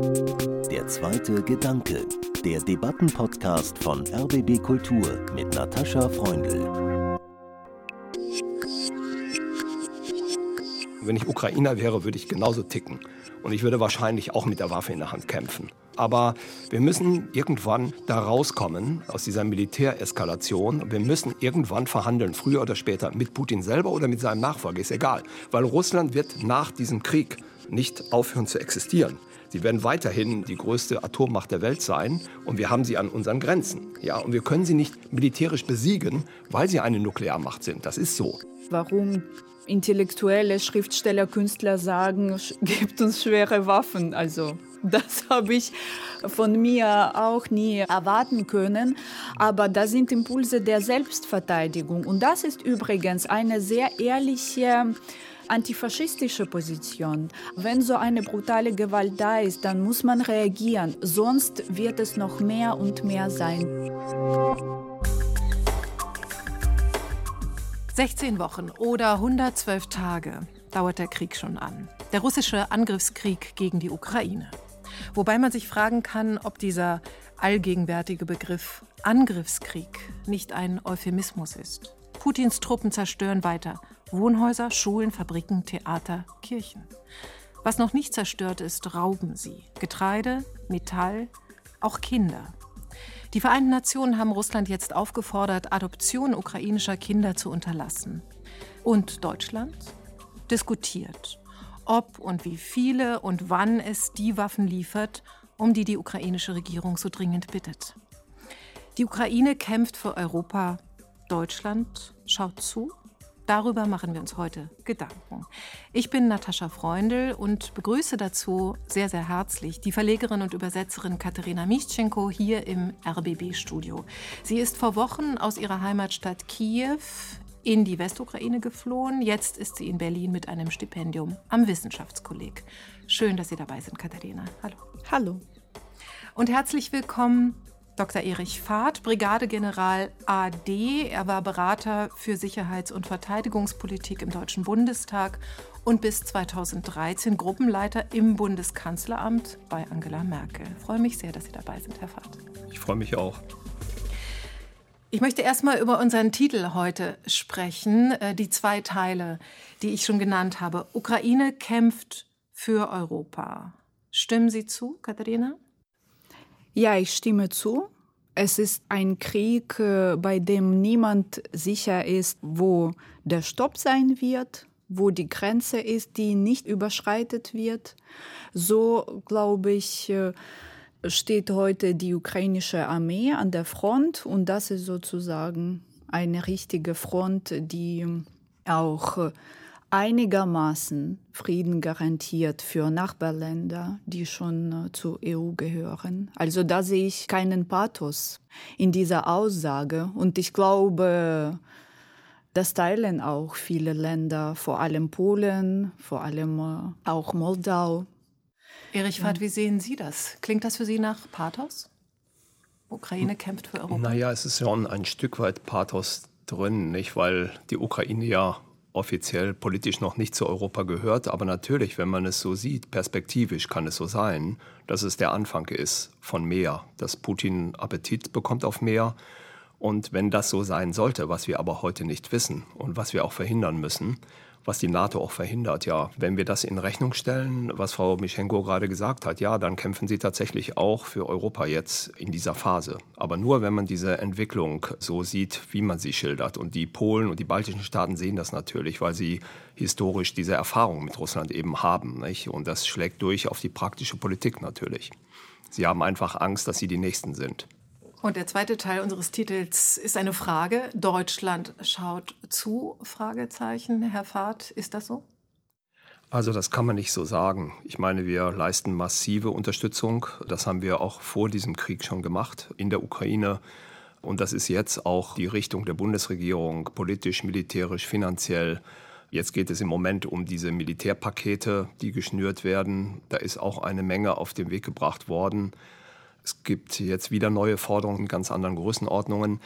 Der zweite Gedanke, der Debattenpodcast von RBB Kultur mit Natascha Freundl. Wenn ich Ukrainer wäre, würde ich genauso ticken. Und ich würde wahrscheinlich auch mit der Waffe in der Hand kämpfen. Aber wir müssen irgendwann da rauskommen aus dieser Militäreskalation. Wir müssen irgendwann verhandeln, früher oder später, mit Putin selber oder mit seinem Nachfolger, ist egal. Weil Russland wird nach diesem Krieg nicht aufhören zu existieren. Sie werden weiterhin die größte Atommacht der Welt sein und wir haben sie an unseren Grenzen. Ja, und wir können sie nicht militärisch besiegen, weil sie eine Nuklearmacht sind. Das ist so. Warum intellektuelle Schriftsteller, Künstler sagen, gibt uns schwere Waffen. Also das habe ich von mir auch nie erwarten können. Aber das sind Impulse der Selbstverteidigung. Und das ist übrigens eine sehr ehrliche antifaschistische Position. Wenn so eine brutale Gewalt da ist, dann muss man reagieren. Sonst wird es noch mehr und mehr sein. 16 Wochen oder 112 Tage dauert der Krieg schon an. Der russische Angriffskrieg gegen die Ukraine. Wobei man sich fragen kann, ob dieser allgegenwärtige Begriff Angriffskrieg nicht ein Euphemismus ist. Putins Truppen zerstören weiter Wohnhäuser, Schulen, Fabriken, Theater, Kirchen. Was noch nicht zerstört ist, rauben sie. Getreide, Metall, auch Kinder. Die Vereinten Nationen haben Russland jetzt aufgefordert, Adoption ukrainischer Kinder zu unterlassen. Und Deutschland diskutiert, ob und wie viele und wann es die Waffen liefert, um die die ukrainische Regierung so dringend bittet. Die Ukraine kämpft für Europa. Deutschland schaut zu Darüber machen wir uns heute Gedanken. Ich bin Natascha Freundl und begrüße dazu sehr, sehr herzlich die Verlegerin und Übersetzerin Katharina Mischenko hier im RBB-Studio. Sie ist vor Wochen aus ihrer Heimatstadt Kiew in die Westukraine geflohen. Jetzt ist sie in Berlin mit einem Stipendium am Wissenschaftskolleg. Schön, dass Sie dabei sind, Katharina. Hallo. Hallo. Und herzlich willkommen Dr. Erich Fahrt, Brigadegeneral AD. Er war Berater für Sicherheits- und Verteidigungspolitik im Deutschen Bundestag und bis 2013 Gruppenleiter im Bundeskanzleramt bei Angela Merkel. Ich freue mich sehr, dass Sie dabei sind, Herr Fahrt. Ich freue mich auch. Ich möchte erstmal über unseren Titel heute sprechen, äh, die zwei Teile, die ich schon genannt habe. Ukraine kämpft für Europa. Stimmen Sie zu, Katharina? Ja, ich stimme zu. Es ist ein Krieg, äh, bei dem niemand sicher ist, wo der Stopp sein wird, wo die Grenze ist, die nicht überschreitet wird. So, glaube ich, äh, steht heute die ukrainische Armee an der Front und das ist sozusagen eine richtige Front, die auch äh, einigermaßen Frieden garantiert für Nachbarländer, die schon äh, zur EU gehören. Also da sehe ich keinen Pathos in dieser Aussage. Und ich glaube, das teilen auch viele Länder, vor allem Polen, vor allem äh, auch Moldau. Erich Fahrt, wie sehen Sie das? Klingt das für Sie nach Pathos? Ukraine kämpft für Europa. Naja, es ist schon ein Stück weit Pathos drin, nicht? weil die Ukraine ja offiziell politisch noch nicht zu Europa gehört. Aber natürlich, wenn man es so sieht, perspektivisch kann es so sein, dass es der Anfang ist von mehr, dass Putin Appetit bekommt auf mehr. Und wenn das so sein sollte, was wir aber heute nicht wissen und was wir auch verhindern müssen, was die NATO auch verhindert. Ja, wenn wir das in Rechnung stellen, was Frau Mischenko gerade gesagt hat, ja, dann kämpfen sie tatsächlich auch für Europa jetzt in dieser Phase. Aber nur, wenn man diese Entwicklung so sieht, wie man sie schildert. Und die Polen und die baltischen Staaten sehen das natürlich, weil sie historisch diese Erfahrung mit Russland eben haben. Nicht? Und das schlägt durch auf die praktische Politik natürlich. Sie haben einfach Angst, dass sie die Nächsten sind. Und der zweite Teil unseres Titels ist eine Frage. Deutschland schaut zu? Fragezeichen. Herr Fahrt, ist das so? Also das kann man nicht so sagen. Ich meine, wir leisten massive Unterstützung. Das haben wir auch vor diesem Krieg schon gemacht in der Ukraine. Und das ist jetzt auch die Richtung der Bundesregierung, politisch, militärisch, finanziell. Jetzt geht es im Moment um diese Militärpakete, die geschnürt werden. Da ist auch eine Menge auf den Weg gebracht worden. Es gibt jetzt wieder neue Forderungen in ganz anderen Größenordnungen.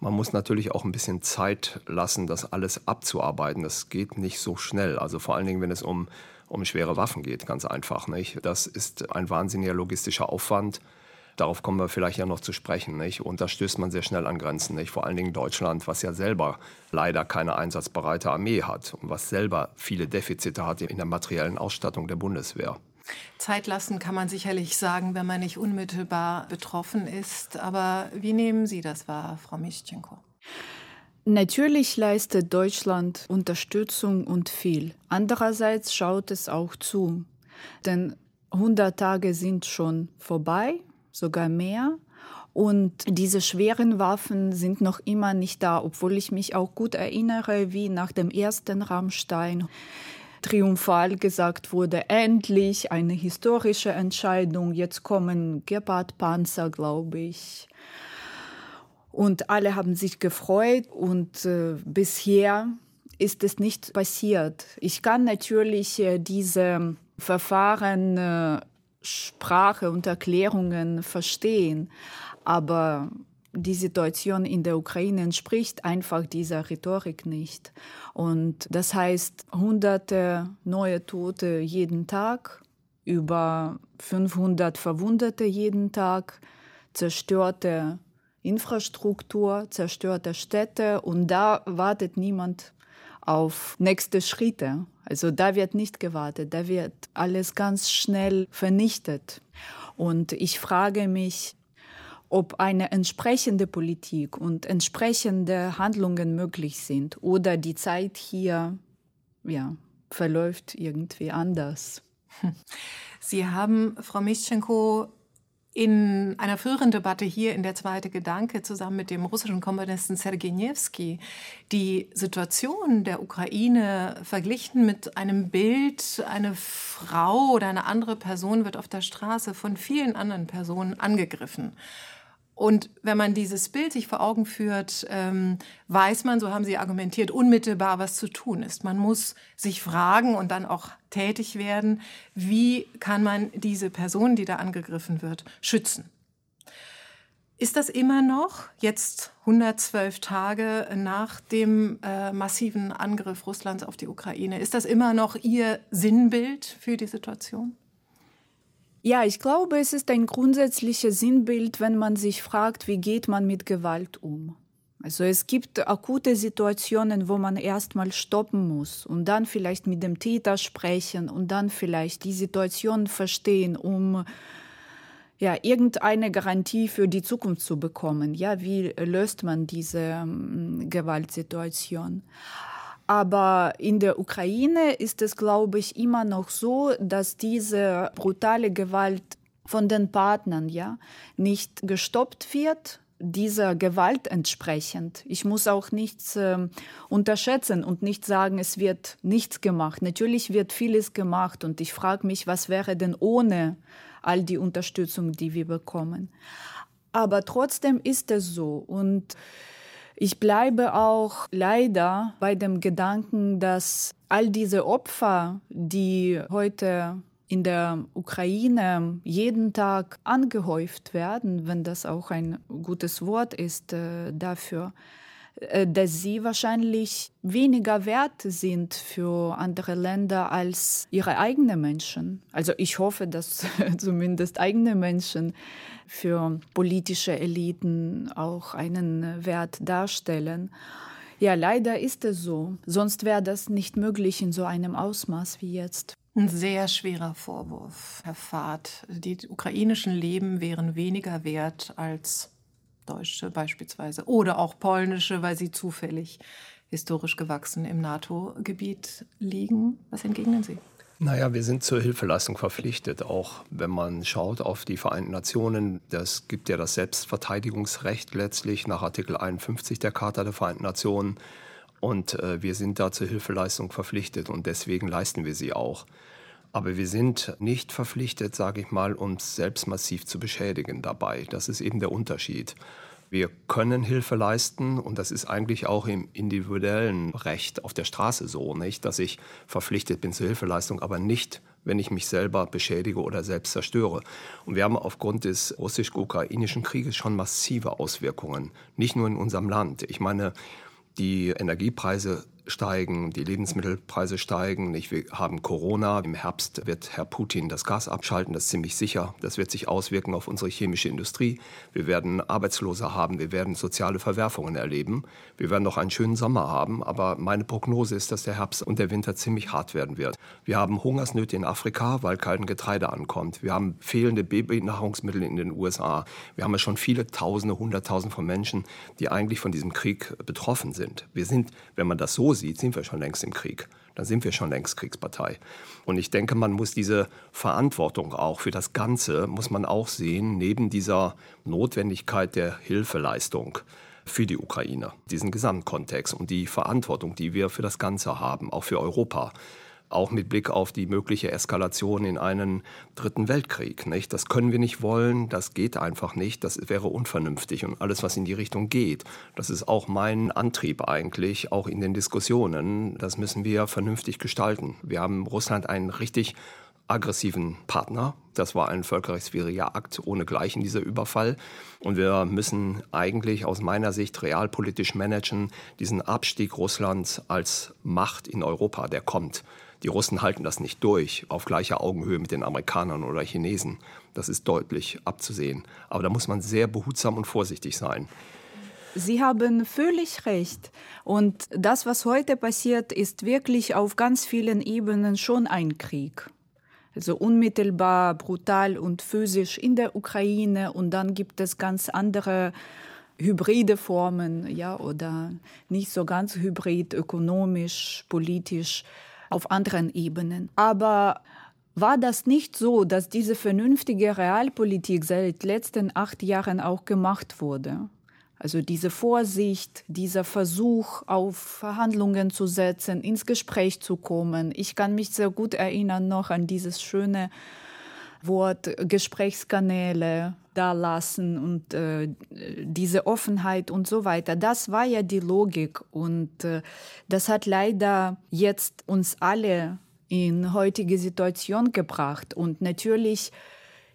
Man muss natürlich auch ein bisschen Zeit lassen, das alles abzuarbeiten. Das geht nicht so schnell. Also vor allen Dingen, wenn es um um schwere Waffen geht, ganz einfach. Nicht? Das ist ein wahnsinniger logistischer Aufwand. Darauf kommen wir vielleicht ja noch zu sprechen. Nicht? Und da stößt man sehr schnell an Grenzen. Nicht? Vor allen Dingen Deutschland, was ja selber leider keine einsatzbereite Armee hat und was selber viele Defizite hat in der materiellen Ausstattung der Bundeswehr. Zeit lassen kann man sicherlich sagen, wenn man nicht unmittelbar betroffen ist. Aber wie nehmen Sie das wahr, Frau Mischchenko? Natürlich leistet Deutschland Unterstützung und viel. Andererseits schaut es auch zu. Denn 100 Tage sind schon vorbei sogar mehr. Und diese schweren Waffen sind noch immer nicht da, obwohl ich mich auch gut erinnere, wie nach dem ersten Rammstein triumphal gesagt wurde, endlich eine historische Entscheidung, jetzt kommen Gepard-Panzer, glaube ich. Und alle haben sich gefreut und äh, bisher ist es nicht passiert. Ich kann natürlich äh, diese Verfahren äh, Sprache und Erklärungen verstehen. Aber die Situation in der Ukraine entspricht einfach dieser Rhetorik nicht. Und das heißt, hunderte neue Tote jeden Tag, über 500 Verwundete jeden Tag, zerstörte Infrastruktur, zerstörte Städte und da wartet niemand auf nächste Schritte. Also da wird nicht gewartet, da wird alles ganz schnell vernichtet. Und ich frage mich, ob eine entsprechende Politik und entsprechende Handlungen möglich sind oder die Zeit hier ja, verläuft irgendwie anders. Sie haben, Frau Mischenko, in einer früheren Debatte hier in der Zweite Gedanke zusammen mit dem russischen Komponisten Sergei Nevsky die Situation der Ukraine verglichen mit einem Bild, eine Frau oder eine andere Person wird auf der Straße von vielen anderen Personen angegriffen. Und wenn man dieses Bild sich vor Augen führt, ähm, weiß man, so haben Sie argumentiert, unmittelbar, was zu tun ist. Man muss sich fragen und dann auch tätig werden, wie kann man diese Person, die da angegriffen wird, schützen. Ist das immer noch, jetzt 112 Tage nach dem äh, massiven Angriff Russlands auf die Ukraine, ist das immer noch Ihr Sinnbild für die Situation? Ja, ich glaube, es ist ein grundsätzliches Sinnbild, wenn man sich fragt, wie geht man mit Gewalt um. Also es gibt akute Situationen, wo man erstmal stoppen muss und dann vielleicht mit dem Täter sprechen und dann vielleicht die Situation verstehen, um ja irgendeine Garantie für die Zukunft zu bekommen. Ja, wie löst man diese ähm, Gewaltsituation? Aber in der Ukraine ist es, glaube ich, immer noch so, dass diese brutale Gewalt von den Partnern ja nicht gestoppt wird, dieser Gewalt entsprechend. Ich muss auch nichts äh, unterschätzen und nicht sagen, es wird nichts gemacht. Natürlich wird vieles gemacht und ich frage mich, was wäre denn ohne all die Unterstützung, die wir bekommen. Aber trotzdem ist es so und ich bleibe auch leider bei dem Gedanken, dass all diese Opfer, die heute in der Ukraine jeden Tag angehäuft werden, wenn das auch ein gutes Wort ist äh, dafür, dass sie wahrscheinlich weniger wert sind für andere Länder als ihre eigenen Menschen. Also ich hoffe, dass zumindest eigene Menschen für politische Eliten auch einen Wert darstellen. Ja, leider ist es so. Sonst wäre das nicht möglich in so einem Ausmaß wie jetzt. Ein sehr schwerer Vorwurf, Herr Fahrt. Die ukrainischen Leben wären weniger wert als deutsche beispielsweise oder auch polnische, weil sie zufällig historisch gewachsen im NATO-Gebiet liegen. Was entgegnen Sie? Naja, wir sind zur Hilfeleistung verpflichtet, auch wenn man schaut auf die Vereinten Nationen. Das gibt ja das Selbstverteidigungsrecht letztlich nach Artikel 51 der Charta der Vereinten Nationen. Und äh, wir sind da zur Hilfeleistung verpflichtet und deswegen leisten wir sie auch. Aber wir sind nicht verpflichtet, sage ich mal, uns selbst massiv zu beschädigen dabei. Das ist eben der Unterschied. Wir können Hilfe leisten und das ist eigentlich auch im individuellen Recht auf der Straße so, nicht, dass ich verpflichtet bin zur Hilfeleistung, aber nicht, wenn ich mich selber beschädige oder selbst zerstöre. Und wir haben aufgrund des russisch-ukrainischen Krieges schon massive Auswirkungen, nicht nur in unserem Land. Ich meine, die Energiepreise steigen, die Lebensmittelpreise steigen. Nicht? Wir haben Corona. Im Herbst wird Herr Putin das Gas abschalten, das ist ziemlich sicher. Das wird sich auswirken auf unsere chemische Industrie. Wir werden Arbeitslose haben, wir werden soziale Verwerfungen erleben. Wir werden noch einen schönen Sommer haben, aber meine Prognose ist, dass der Herbst und der Winter ziemlich hart werden wird. Wir haben Hungersnöte in Afrika, weil kein Getreide ankommt. Wir haben fehlende Babynahrungsmittel in den USA. Wir haben ja schon viele Tausende, Hunderttausende von Menschen, die eigentlich von diesem Krieg betroffen sind. Wir sind, wenn man das so sieht, sind wir schon längst im Krieg. Dann sind wir schon längst Kriegspartei. Und ich denke, man muss diese Verantwortung auch für das Ganze, muss man auch sehen, neben dieser Notwendigkeit der Hilfeleistung für die Ukraine, diesen Gesamtkontext und die Verantwortung, die wir für das Ganze haben, auch für Europa auch mit Blick auf die mögliche Eskalation in einen dritten Weltkrieg. Nicht? Das können wir nicht wollen, das geht einfach nicht, das wäre unvernünftig und alles, was in die Richtung geht, das ist auch mein Antrieb eigentlich, auch in den Diskussionen, das müssen wir vernünftig gestalten. Wir haben Russland einen richtig aggressiven Partner. Das war ein völkerrechtswidriger Akt ohnegleichen, dieser Überfall. Und wir müssen eigentlich aus meiner Sicht realpolitisch managen, diesen Abstieg Russlands als Macht in Europa, der kommt. Die Russen halten das nicht durch auf gleicher Augenhöhe mit den Amerikanern oder Chinesen. Das ist deutlich abzusehen. Aber da muss man sehr behutsam und vorsichtig sein. Sie haben völlig recht. Und das, was heute passiert, ist wirklich auf ganz vielen Ebenen schon ein Krieg. Also unmittelbar, brutal und physisch in der Ukraine. Und dann gibt es ganz andere hybride Formen, ja, oder nicht so ganz hybrid, ökonomisch, politisch auf anderen Ebenen. Aber war das nicht so, dass diese vernünftige Realpolitik seit letzten acht Jahren auch gemacht wurde? Also diese Vorsicht, dieser Versuch, auf Verhandlungen zu setzen, ins Gespräch zu kommen. Ich kann mich sehr gut erinnern noch an dieses schöne Wort Gesprächskanäle da lassen und äh, diese Offenheit und so weiter. Das war ja die Logik und äh, das hat leider jetzt uns alle in heutige Situation gebracht und natürlich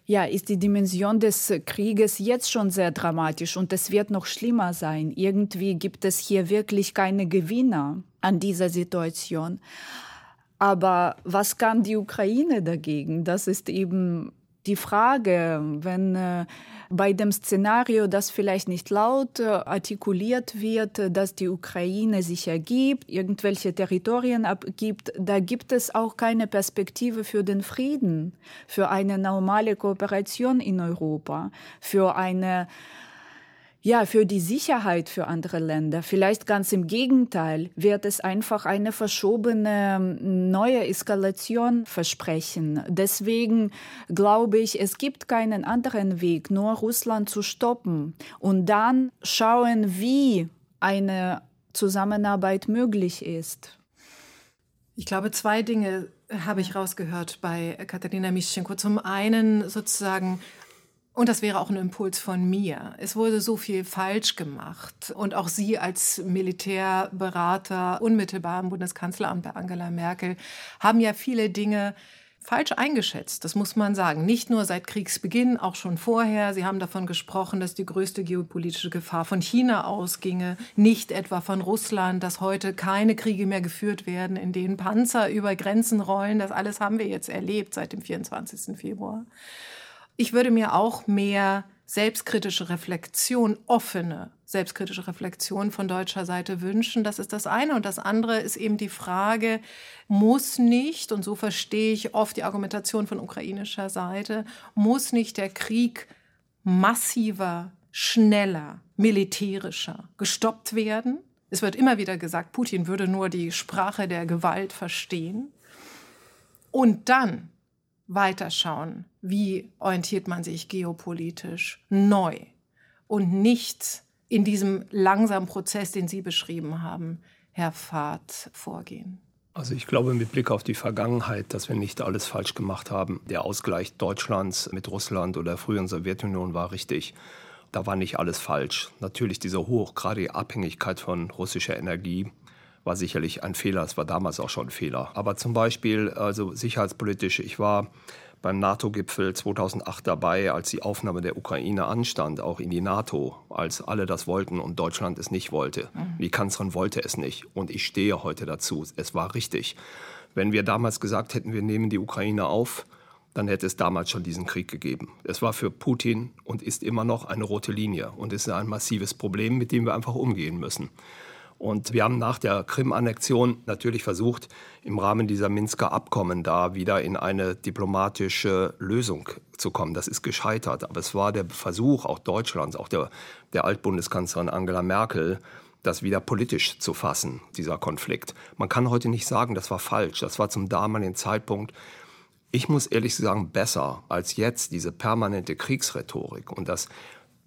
ja, ist die Dimension des Krieges jetzt schon sehr dramatisch und es wird noch schlimmer sein. Irgendwie gibt es hier wirklich keine Gewinner an dieser Situation. Aber was kann die Ukraine dagegen? Das ist eben die Frage, wenn äh, bei dem Szenario, das vielleicht nicht laut äh, artikuliert wird, dass die Ukraine sich ergibt, irgendwelche Territorien abgibt, da gibt es auch keine Perspektive für den Frieden, für eine normale Kooperation in Europa, für eine ja, für die Sicherheit für andere Länder. Vielleicht ganz im Gegenteil wird es einfach eine verschobene neue Eskalation versprechen. Deswegen glaube ich, es gibt keinen anderen Weg, nur Russland zu stoppen und dann schauen, wie eine Zusammenarbeit möglich ist. Ich glaube, zwei Dinge habe ich rausgehört bei Katharina Mischenko. Zum einen sozusagen und das wäre auch ein Impuls von mir. Es wurde so viel falsch gemacht. Und auch Sie als Militärberater unmittelbar im Bundeskanzleramt bei Angela Merkel haben ja viele Dinge falsch eingeschätzt. Das muss man sagen. Nicht nur seit Kriegsbeginn, auch schon vorher. Sie haben davon gesprochen, dass die größte geopolitische Gefahr von China ausginge, nicht etwa von Russland, dass heute keine Kriege mehr geführt werden, in denen Panzer über Grenzen rollen. Das alles haben wir jetzt erlebt seit dem 24. Februar. Ich würde mir auch mehr selbstkritische Reflexion, offene selbstkritische Reflexion von deutscher Seite wünschen. Das ist das eine. Und das andere ist eben die Frage, muss nicht, und so verstehe ich oft die Argumentation von ukrainischer Seite, muss nicht der Krieg massiver, schneller, militärischer gestoppt werden? Es wird immer wieder gesagt, Putin würde nur die Sprache der Gewalt verstehen. Und dann weiterschauen, wie orientiert man sich geopolitisch neu und nicht in diesem langsamen Prozess, den Sie beschrieben haben, Herr Fahrt, vorgehen. Also ich glaube mit Blick auf die Vergangenheit, dass wir nicht alles falsch gemacht haben. Der Ausgleich Deutschlands mit Russland oder früheren Sowjetunion war richtig. Da war nicht alles falsch. Natürlich diese hochgradige Abhängigkeit von russischer Energie war sicherlich ein Fehler. Es war damals auch schon ein Fehler. Aber zum Beispiel, also sicherheitspolitisch, ich war beim NATO-Gipfel 2008 dabei, als die Aufnahme der Ukraine anstand, auch in die NATO, als alle das wollten und Deutschland es nicht wollte. Mhm. Die Kanzlerin wollte es nicht und ich stehe heute dazu. Es war richtig. Wenn wir damals gesagt hätten, wir nehmen die Ukraine auf, dann hätte es damals schon diesen Krieg gegeben. Es war für Putin und ist immer noch eine rote Linie und ist ein massives Problem, mit dem wir einfach umgehen müssen. Und wir haben nach der Krim-Annexion natürlich versucht, im Rahmen dieser Minsker Abkommen da wieder in eine diplomatische Lösung zu kommen. Das ist gescheitert. Aber es war der Versuch auch Deutschlands, auch der, der Altbundeskanzlerin Angela Merkel, das wieder politisch zu fassen, dieser Konflikt. Man kann heute nicht sagen, das war falsch. Das war zum damaligen Zeitpunkt, ich muss ehrlich sagen, besser als jetzt diese permanente Kriegsrhetorik und das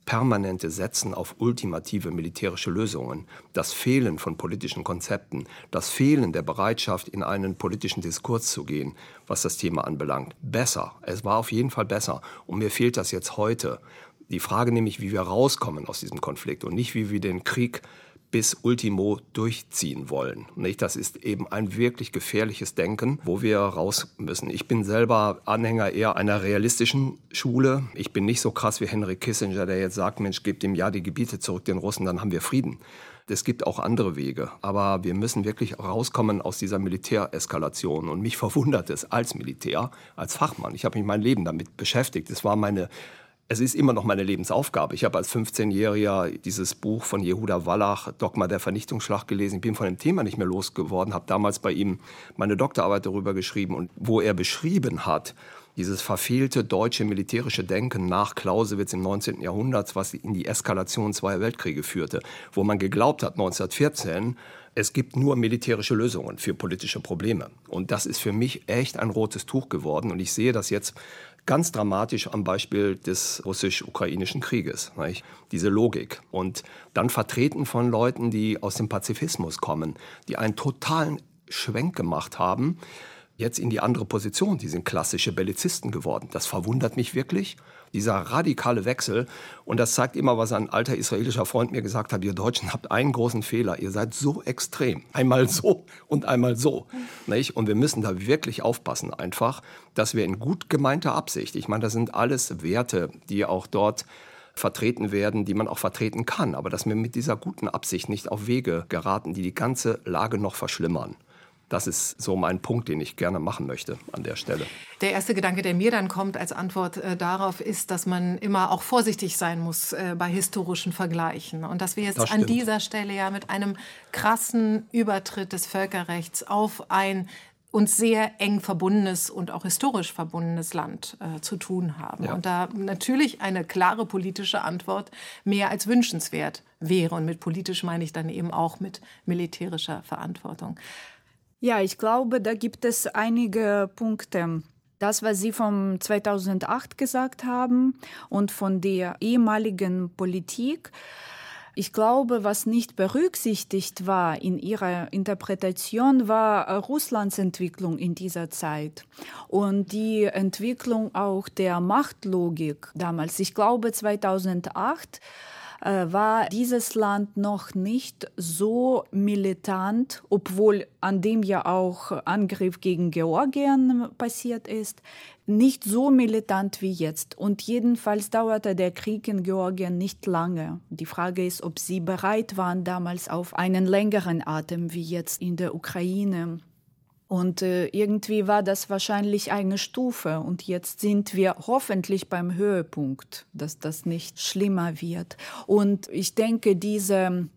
permanente Setzen auf ultimative militärische Lösungen, das Fehlen von politischen Konzepten, das Fehlen der Bereitschaft, in einen politischen Diskurs zu gehen, was das Thema anbelangt. Besser. Es war auf jeden Fall besser. Und mir fehlt das jetzt heute. Die Frage nämlich, wie wir rauskommen aus diesem Konflikt und nicht, wie wir den Krieg bis Ultimo durchziehen wollen. Nicht? Das ist eben ein wirklich gefährliches Denken, wo wir raus müssen. Ich bin selber Anhänger eher einer realistischen Schule. Ich bin nicht so krass wie Henry Kissinger, der jetzt sagt, Mensch, gebt dem ja die Gebiete zurück den Russen, dann haben wir Frieden. Es gibt auch andere Wege, aber wir müssen wirklich rauskommen aus dieser Militäreskalation. Und mich verwundert es als Militär, als Fachmann. Ich habe mich mein Leben damit beschäftigt. Es war meine es ist immer noch meine Lebensaufgabe. Ich habe als 15-Jähriger dieses Buch von Jehuda Wallach, Dogma der Vernichtungsschlacht, gelesen. Ich bin von dem Thema nicht mehr losgeworden, habe damals bei ihm meine Doktorarbeit darüber geschrieben und wo er beschrieben hat, dieses verfehlte deutsche militärische Denken nach Clausewitz im 19. Jahrhundert, was in die Eskalation zweier Weltkriege führte, wo man geglaubt hat, 1914, es gibt nur militärische Lösungen für politische Probleme. Und das ist für mich echt ein rotes Tuch geworden. Und ich sehe das jetzt ganz dramatisch am Beispiel des russisch-ukrainischen Krieges. Nicht? Diese Logik. Und dann vertreten von Leuten, die aus dem Pazifismus kommen, die einen totalen Schwenk gemacht haben, jetzt in die andere Position. Die sind klassische Bellizisten geworden. Das verwundert mich wirklich dieser radikale Wechsel. Und das zeigt immer, was ein alter israelischer Freund mir gesagt hat, ihr Deutschen habt einen großen Fehler, ihr seid so extrem. Einmal so und einmal so. Nicht? Und wir müssen da wirklich aufpassen einfach, dass wir in gut gemeinter Absicht, ich meine, das sind alles Werte, die auch dort vertreten werden, die man auch vertreten kann, aber dass wir mit dieser guten Absicht nicht auf Wege geraten, die die ganze Lage noch verschlimmern. Das ist so mein Punkt, den ich gerne machen möchte an der Stelle. Der erste Gedanke, der mir dann kommt als Antwort äh, darauf, ist, dass man immer auch vorsichtig sein muss äh, bei historischen Vergleichen. Und dass wir jetzt an dieser Stelle ja mit einem krassen Übertritt des Völkerrechts auf ein uns sehr eng verbundenes und auch historisch verbundenes Land äh, zu tun haben. Ja. Und da natürlich eine klare politische Antwort mehr als wünschenswert wäre. Und mit politisch meine ich dann eben auch mit militärischer Verantwortung. Ja, ich glaube, da gibt es einige Punkte. Das, was Sie vom 2008 gesagt haben und von der ehemaligen Politik, ich glaube, was nicht berücksichtigt war in ihrer Interpretation, war Russlands Entwicklung in dieser Zeit und die Entwicklung auch der Machtlogik damals. Ich glaube, 2008 äh, war dieses Land noch nicht so militant, obwohl an dem ja auch Angriff gegen Georgien passiert ist, nicht so militant wie jetzt. Und jedenfalls dauerte der Krieg in Georgien nicht lange. Die Frage ist, ob sie bereit waren damals auf einen längeren Atem wie jetzt in der Ukraine. Und äh, irgendwie war das wahrscheinlich eine Stufe. Und jetzt sind wir hoffentlich beim Höhepunkt, dass das nicht schlimmer wird. Und ich denke, diese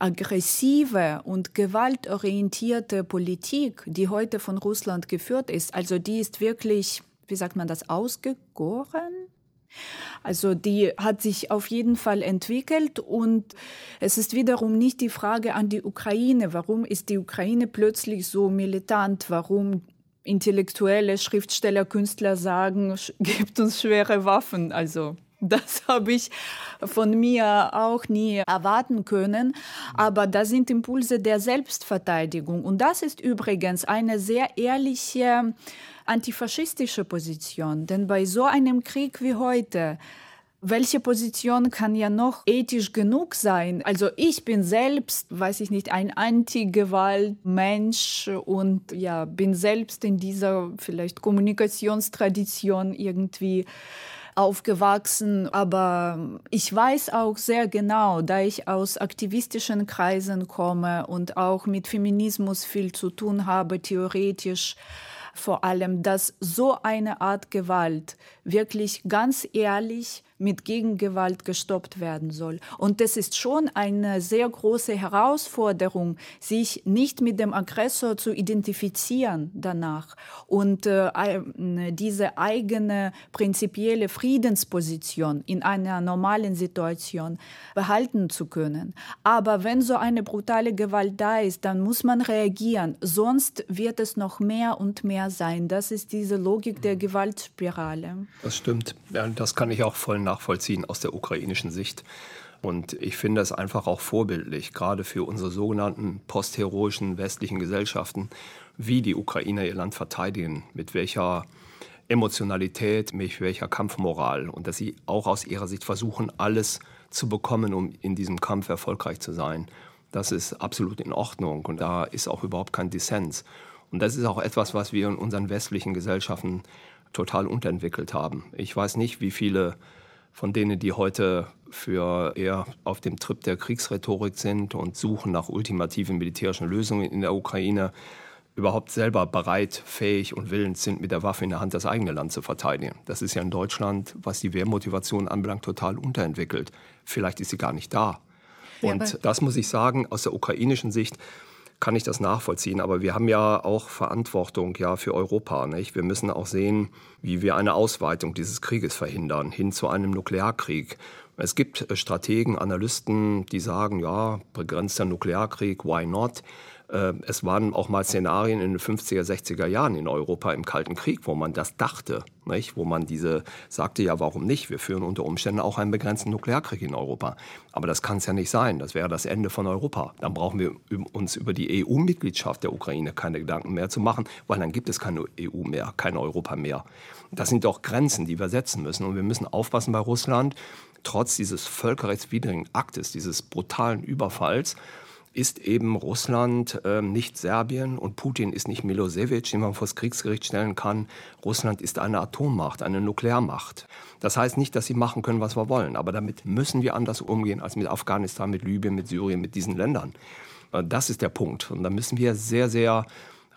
aggressive und gewaltorientierte Politik, die heute von Russland geführt ist, also die ist wirklich, wie sagt man das, ausgegoren? Also die hat sich auf jeden Fall entwickelt und es ist wiederum nicht die Frage an die Ukraine, warum ist die Ukraine plötzlich so militant, warum intellektuelle Schriftsteller, Künstler sagen, gibt uns schwere Waffen. Also das habe ich von mir auch nie erwarten können. Aber das sind Impulse der Selbstverteidigung. Und das ist übrigens eine sehr ehrliche antifaschistische Position. Denn bei so einem Krieg wie heute, welche Position kann ja noch ethisch genug sein? Also ich bin selbst, weiß ich nicht, ein Anti-Gewalt-Mensch und ja, bin selbst in dieser vielleicht Kommunikationstradition irgendwie aufgewachsen, aber ich weiß auch sehr genau, da ich aus aktivistischen Kreisen komme und auch mit Feminismus viel zu tun habe, theoretisch, vor allem, dass so eine Art Gewalt wirklich ganz ehrlich mit Gegengewalt gestoppt werden soll. Und das ist schon eine sehr große Herausforderung, sich nicht mit dem Aggressor zu identifizieren danach und äh, diese eigene prinzipielle Friedensposition in einer normalen Situation behalten zu können. Aber wenn so eine brutale Gewalt da ist, dann muss man reagieren, sonst wird es noch mehr und mehr sein. Das ist diese Logik der Gewaltspirale. Das stimmt. Ja, das kann ich auch voll nachvollziehen aus der ukrainischen Sicht. Und ich finde es einfach auch vorbildlich, gerade für unsere sogenannten postheroischen westlichen Gesellschaften, wie die Ukrainer ihr Land verteidigen, mit welcher Emotionalität, mit welcher Kampfmoral und dass sie auch aus ihrer Sicht versuchen, alles zu bekommen, um in diesem Kampf erfolgreich zu sein. Das ist absolut in Ordnung und da ist auch überhaupt kein Dissens. Und das ist auch etwas, was wir in unseren westlichen Gesellschaften total unterentwickelt haben. Ich weiß nicht, wie viele von denen, die heute für eher auf dem Trip der Kriegsrhetorik sind und suchen nach ultimativen militärischen Lösungen in der Ukraine, überhaupt selber bereit, fähig und willens sind, mit der Waffe in der Hand das eigene Land zu verteidigen. Das ist ja in Deutschland, was die Wehrmotivation anbelangt, total unterentwickelt. Vielleicht ist sie gar nicht da. Und das muss ich sagen, aus der ukrainischen Sicht, kann ich das nachvollziehen. Aber wir haben ja auch Verantwortung ja für Europa. Nicht? Wir müssen auch sehen, wie wir eine Ausweitung dieses Krieges verhindern, hin zu einem Nuklearkrieg. Es gibt äh, Strategen, Analysten, die sagen, ja, begrenzter Nuklearkrieg, why not? Äh, es waren auch mal Szenarien in den 50er, 60er Jahren in Europa im Kalten Krieg, wo man das dachte, nicht? wo man diese sagte, ja, warum nicht? Wir führen unter Umständen auch einen begrenzten Nuklearkrieg in Europa. Aber das kann es ja nicht sein. Das wäre das Ende von Europa. Dann brauchen wir uns über die EU-Mitgliedschaft der Ukraine keine Gedanken mehr zu machen, weil dann gibt es keine EU mehr, kein Europa mehr. Das sind doch Grenzen, die wir setzen müssen. Und wir müssen aufpassen bei Russland, trotz dieses völkerrechtswidrigen Aktes, dieses brutalen Überfalls, ist eben Russland äh, nicht Serbien und Putin ist nicht Milosevic, den man vor das Kriegsgericht stellen kann. Russland ist eine Atommacht, eine Nuklearmacht. Das heißt nicht, dass sie machen können, was wir wollen, aber damit müssen wir anders umgehen als mit Afghanistan, mit Libyen, mit Syrien, mit diesen Ländern. Äh, das ist der Punkt. Und da müssen wir sehr, sehr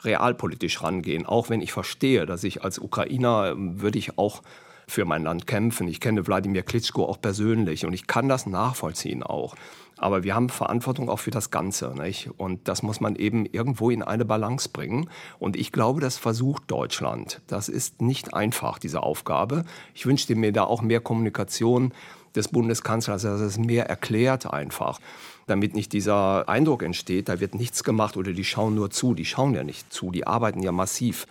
realpolitisch rangehen. Auch wenn ich verstehe, dass ich als Ukrainer äh, würde ich auch für mein Land kämpfen. Ich kenne Wladimir Klitschko auch persönlich und ich kann das nachvollziehen auch. Aber wir haben Verantwortung auch für das Ganze. Nicht? Und das muss man eben irgendwo in eine Balance bringen. Und ich glaube, das versucht Deutschland. Das ist nicht einfach, diese Aufgabe. Ich wünschte mir da auch mehr Kommunikation des Bundeskanzlers, dass es mehr erklärt einfach damit nicht dieser Eindruck entsteht, da wird nichts gemacht oder die schauen nur zu. Die schauen ja nicht zu, die arbeiten ja massiv.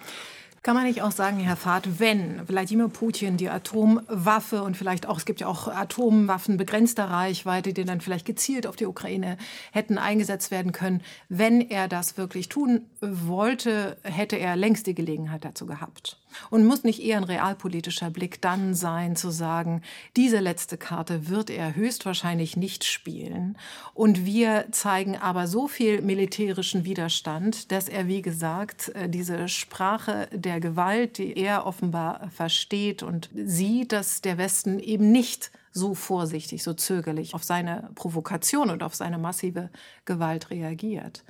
Kann man nicht auch sagen, Herr Fahrt, wenn Wladimir Putin die Atomwaffe und vielleicht auch, es gibt ja auch Atomwaffen begrenzter Reichweite, die dann vielleicht gezielt auf die Ukraine hätten eingesetzt werden können, wenn er das wirklich tun wollte, hätte er längst die Gelegenheit dazu gehabt. Und muss nicht eher ein realpolitischer Blick dann sein, zu sagen, diese letzte Karte wird er höchstwahrscheinlich nicht spielen. Und wir zeigen aber so viel militärischen Widerstand, dass er, wie gesagt, äh, diese Sprache der Gewalt, die er offenbar versteht und sieht, dass der Westen eben nicht so vorsichtig, so zögerlich auf seine Provokation und auf seine massive Gewalt reagiert.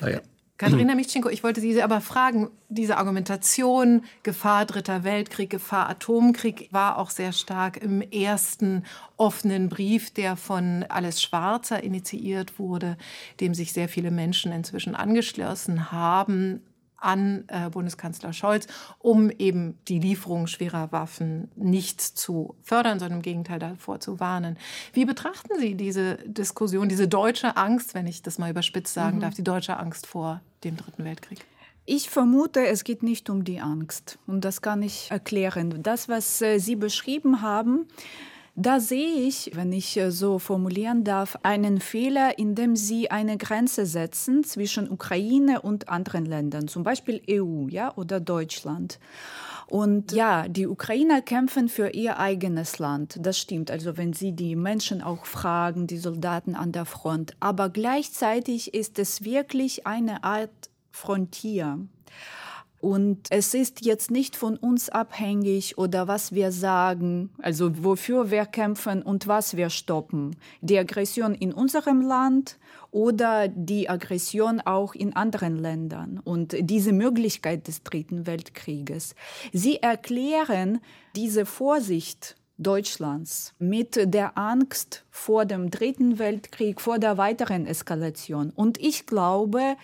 Naja, Katharina Mischenko, ich wollte Sie aber fragen, diese Argumentation, Gefahr Dritter Weltkrieg, Gefahr Atomkrieg, war auch sehr stark im ersten offenen Brief, der von Alles Schwarzer initiiert wurde, dem sich sehr viele Menschen inzwischen angeschlossen haben an äh, Bundeskanzler Scholz, um eben die Lieferung schwerer Waffen nicht zu fördern, sondern im Gegenteil davor zu warnen. Wie betrachten Sie diese Diskussion, diese deutsche Angst, wenn ich das mal überspitzt sagen mhm. darf, die deutsche Angst vor dem Dritten Weltkrieg? Ich vermute, es geht nicht um die Angst. Und das kann ich erklären. Das, was äh, Sie beschrieben haben, da sehe ich, wenn ich äh, so formulieren darf, einen Fehler, indem Sie eine Grenze setzen zwischen Ukraine und anderen Ländern, zum Beispiel EU ja, oder Deutschland. Und ja, die Ukrainer kämpfen für ihr eigenes Land. Das stimmt. Also wenn sie die Menschen auch fragen, die Soldaten an der Front. Aber gleichzeitig ist es wirklich eine Art Frontier. Und es ist jetzt nicht von uns abhängig oder was wir sagen, also wofür wir kämpfen und was wir stoppen. Die Aggression in unserem Land oder die Aggression auch in anderen Ländern und diese Möglichkeit des Dritten Weltkrieges. Sie erklären diese Vorsicht Deutschlands mit der Angst vor dem Dritten Weltkrieg, vor der weiteren Eskalation. Und ich glaube,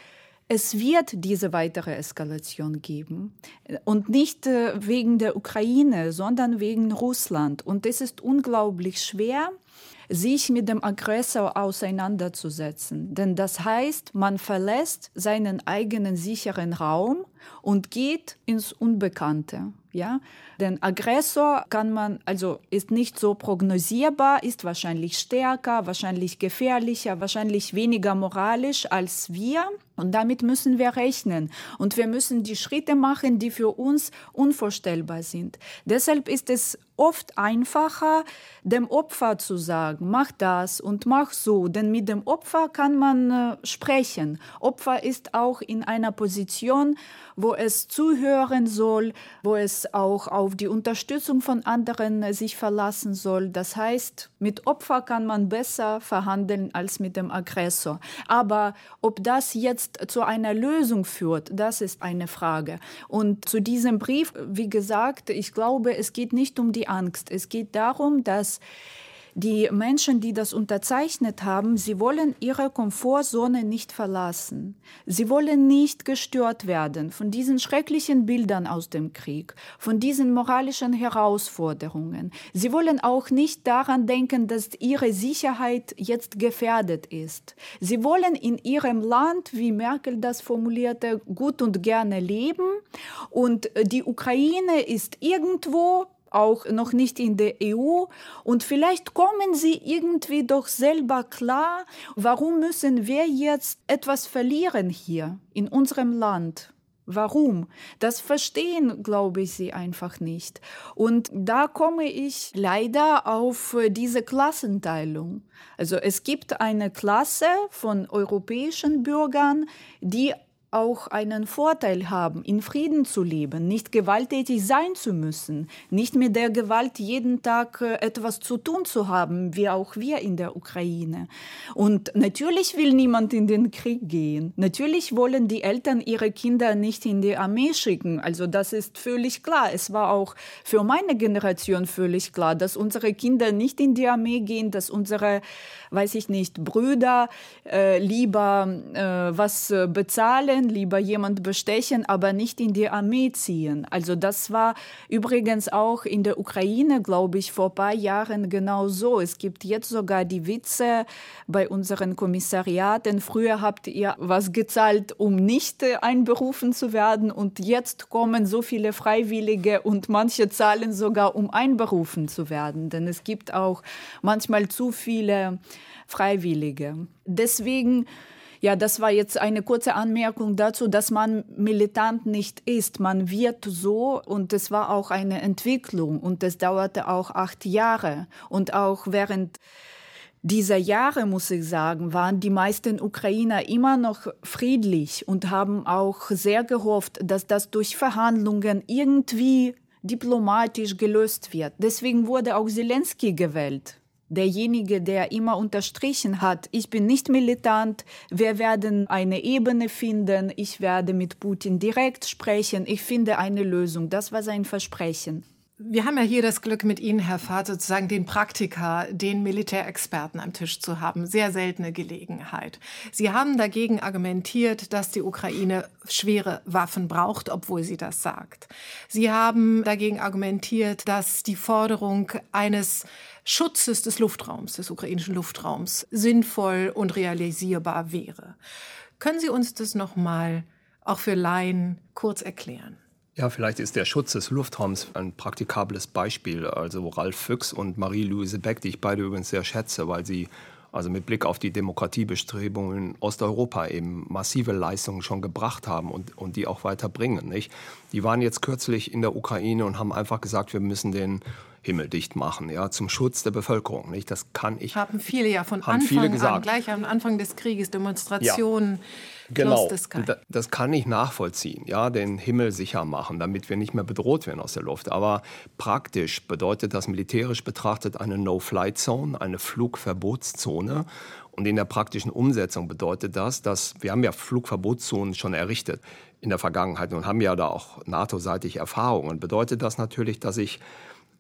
es wird diese weitere Eskalation geben. Und nicht äh, wegen der Ukraine, sondern wegen Russland. Und es ist unglaublich schwer, sich mit dem Aggressor auseinanderzusetzen. Denn das heißt, man verlässt seinen eigenen sicheren Raum und geht ins Unbekannte. Ja, denn Aggressor kann man, also ist nicht so prognosierbar, ist wahrscheinlich stärker, wahrscheinlich gefährlicher, wahrscheinlich weniger moralisch als wir. Und damit müssen wir rechnen. Und wir müssen die Schritte machen, die für uns unvorstellbar sind. Deshalb ist es oft einfacher, dem Opfer zu sagen, mach das und mach so. Denn mit dem Opfer kann man äh, sprechen. Opfer ist auch in einer Position, wo es zuhören soll, wo es auch auf die Unterstützung von anderen äh, sich verlassen soll. Das heißt, mit Opfer kann man besser verhandeln als mit dem Aggressor. Aber ob das jetzt zu einer Lösung führt, das ist eine Frage. Und zu diesem Brief, wie gesagt, ich glaube, es geht nicht um Angst. Es geht darum, dass die Menschen, die das unterzeichnet haben, sie wollen ihre Komfortzone nicht verlassen. Sie wollen nicht gestört werden von diesen schrecklichen Bildern aus dem Krieg, von diesen moralischen Herausforderungen. Sie wollen auch nicht daran denken, dass ihre Sicherheit jetzt gefährdet ist. Sie wollen in ihrem Land, wie Merkel das formulierte, gut und gerne leben. Und die Ukraine ist irgendwo auch noch nicht in der EU. Und vielleicht kommen sie irgendwie doch selber klar, warum müssen wir jetzt etwas verlieren hier in unserem Land? Warum? Das verstehen, glaube ich, sie einfach nicht. Und da komme ich leider auf diese Klassenteilung. Also es gibt eine Klasse von europäischen Bürgern, die auch einen Vorteil haben, in Frieden zu leben, nicht gewalttätig sein zu müssen, nicht mit der Gewalt jeden Tag äh, etwas zu tun zu haben, wie auch wir in der Ukraine. Und natürlich will niemand in den Krieg gehen. Natürlich wollen die Eltern ihre Kinder nicht in die Armee schicken. Also das ist völlig klar. Es war auch für meine Generation völlig klar, dass unsere Kinder nicht in die Armee gehen, dass unsere, weiß ich nicht, Brüder äh, lieber äh, was äh, bezahlen wollen lieber jemand bestechen, aber nicht in die Armee ziehen. Also das war übrigens auch in der Ukraine, glaube ich, vor ein paar Jahren genau so. Es gibt jetzt sogar die Witze bei unseren Kommissariaten. Früher habt ihr was gezahlt, um nicht einberufen zu werden und jetzt kommen so viele Freiwillige und manche zahlen sogar, um einberufen zu werden. Denn es gibt auch manchmal zu viele Freiwillige. Deswegen ja, das war jetzt eine kurze Anmerkung dazu, dass man militant nicht ist. Man wird so und es war auch eine Entwicklung und es dauerte auch acht Jahre. Und auch während dieser Jahre, muss ich sagen, waren die meisten Ukrainer immer noch friedlich und haben auch sehr gehofft, dass das durch Verhandlungen irgendwie diplomatisch gelöst wird. Deswegen wurde auch Zelensky gewählt derjenige, der immer unterstrichen hat, ich bin nicht militant, wir werden eine Ebene finden, ich werde mit Putin direkt sprechen, ich finde eine Lösung. Das war sein Versprechen. Wir haben ja hier das Glück, mit Ihnen, Herr Fahrt, sozusagen den Praktiker, den Militärexperten am Tisch zu haben. Sehr seltene Gelegenheit. Sie haben dagegen argumentiert, dass die Ukraine schwere Waffen braucht, obwohl sie das sagt. Sie haben dagegen argumentiert, dass die Forderung eines Schutzes des Luftraums, des ukrainischen Luftraums, sinnvoll und realisierbar wäre. Können Sie uns das nochmal auch für Laien kurz erklären? Ja, vielleicht ist der Schutz des Luftraums ein praktikables Beispiel. Also Ralf Füchs und Marie-Louise Beck, die ich beide übrigens sehr schätze, weil sie also mit Blick auf die Demokratiebestrebungen in Osteuropa eben massive Leistungen schon gebracht haben und, und die auch weiter bringen. Nicht? Die waren jetzt kürzlich in der Ukraine und haben einfach gesagt, wir müssen den Himmel dicht machen, ja, zum Schutz der Bevölkerung. Nicht? Das kann ich. Haben viele ja von Anfang an, gleich am Anfang des Krieges, Demonstrationen. Ja. Genau, das kann ich nachvollziehen, ja, den Himmel sicher machen, damit wir nicht mehr bedroht werden aus der Luft. Aber praktisch bedeutet das militärisch betrachtet eine No-Flight-Zone, eine Flugverbotszone. Und in der praktischen Umsetzung bedeutet das, dass wir haben ja Flugverbotszonen schon errichtet in der Vergangenheit und haben ja da auch NATO-seitig Erfahrungen. Bedeutet das natürlich, dass ich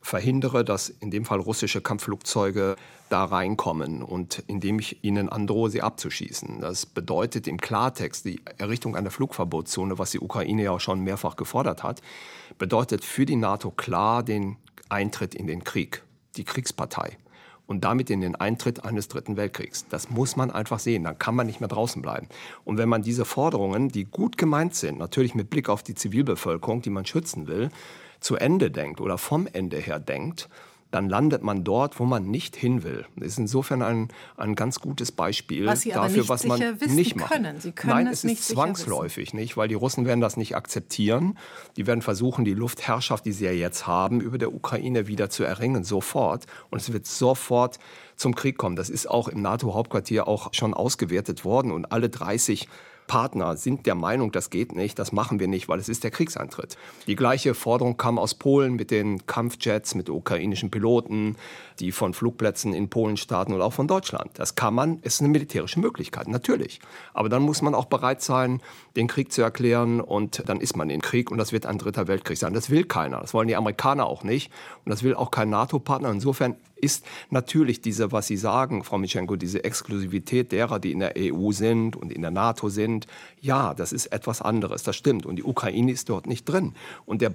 verhindere, dass in dem Fall russische Kampfflugzeuge da reinkommen und indem ich ihnen androhe, sie abzuschießen. Das bedeutet im Klartext die Errichtung einer Flugverbotszone, was die Ukraine ja auch schon mehrfach gefordert hat, bedeutet für die NATO klar den Eintritt in den Krieg, die Kriegspartei und damit in den Eintritt eines Dritten Weltkriegs. Das muss man einfach sehen, dann kann man nicht mehr draußen bleiben. Und wenn man diese Forderungen, die gut gemeint sind, natürlich mit Blick auf die Zivilbevölkerung, die man schützen will, zu Ende denkt oder vom Ende her denkt, dann landet man dort, wo man nicht hin will. Das ist insofern ein, ein ganz gutes Beispiel was dafür, was man nicht macht. Können. Sie können Nein, es, es ist zwangsläufig nicht, weil die Russen werden das nicht akzeptieren. Die werden versuchen, die Luftherrschaft, die sie ja jetzt haben, über der Ukraine wieder zu erringen, sofort. Und es wird sofort zum Krieg kommen. Das ist auch im NATO-Hauptquartier auch schon ausgewertet worden und alle 30 Partner sind der Meinung, das geht nicht, das machen wir nicht, weil es ist der Kriegseintritt. Die gleiche Forderung kam aus Polen mit den Kampfjets, mit ukrainischen Piloten, die von Flugplätzen in Polen starten und auch von Deutschland. Das kann man, ist eine militärische Möglichkeit, natürlich. Aber dann muss man auch bereit sein, den Krieg zu erklären und dann ist man in Krieg und das wird ein dritter Weltkrieg sein. Das will keiner. Das wollen die Amerikaner auch nicht und das will auch kein NATO-Partner. Insofern ist natürlich diese, was Sie sagen, Frau Mitschenko, diese Exklusivität derer, die in der EU sind und in der NATO sind, ja, das ist etwas anderes, das stimmt. Und die Ukraine ist dort nicht drin. Und der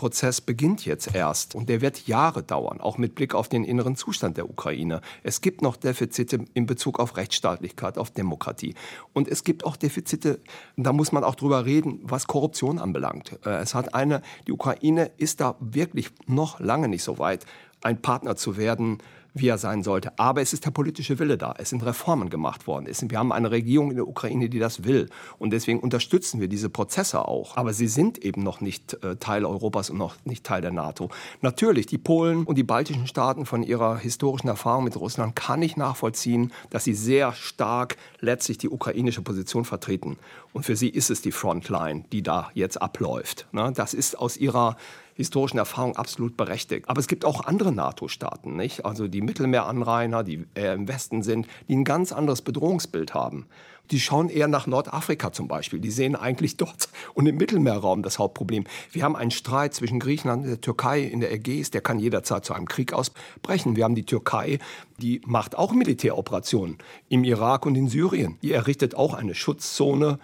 Beitrittsprozess beginnt jetzt erst und der wird Jahre dauern, auch mit Blick auf den inneren Zustand der Ukraine. Es gibt noch Defizite in Bezug auf Rechtsstaatlichkeit, auf Demokratie. Und es gibt auch Defizite, da muss man auch drüber reden, was Korruption anbelangt. Äh, es hat eine, die Ukraine ist da wirklich noch lange nicht so weit ein Partner zu werden, wie er sein sollte. Aber es ist der politische Wille da. Es sind Reformen gemacht worden. Wir haben eine Regierung in der Ukraine, die das will. Und deswegen unterstützen wir diese Prozesse auch. Aber sie sind eben noch nicht äh, Teil Europas und noch nicht Teil der NATO. Natürlich, die Polen und die baltischen Staaten von ihrer historischen Erfahrung mit Russland kann ich nachvollziehen, dass sie sehr stark letztlich die ukrainische Position vertreten. Und für sie ist es die Frontline, die da jetzt abläuft. Ne? Das ist aus ihrer historischen Erfahrung absolut berechtigt. Aber es gibt auch andere NATO-Staaten, nicht? Also die Mittelmeeranrainer, die eher im Westen sind, die ein ganz anderes Bedrohungsbild haben. Die schauen eher nach Nordafrika zum Beispiel. Die sehen eigentlich dort und im Mittelmeerraum das Hauptproblem. Wir haben einen Streit zwischen Griechenland und der Türkei in der Ägäis, der kann jederzeit zu einem Krieg ausbrechen. Wir haben die Türkei, die macht auch Militäroperationen im Irak und in Syrien. Die errichtet auch eine Schutzzone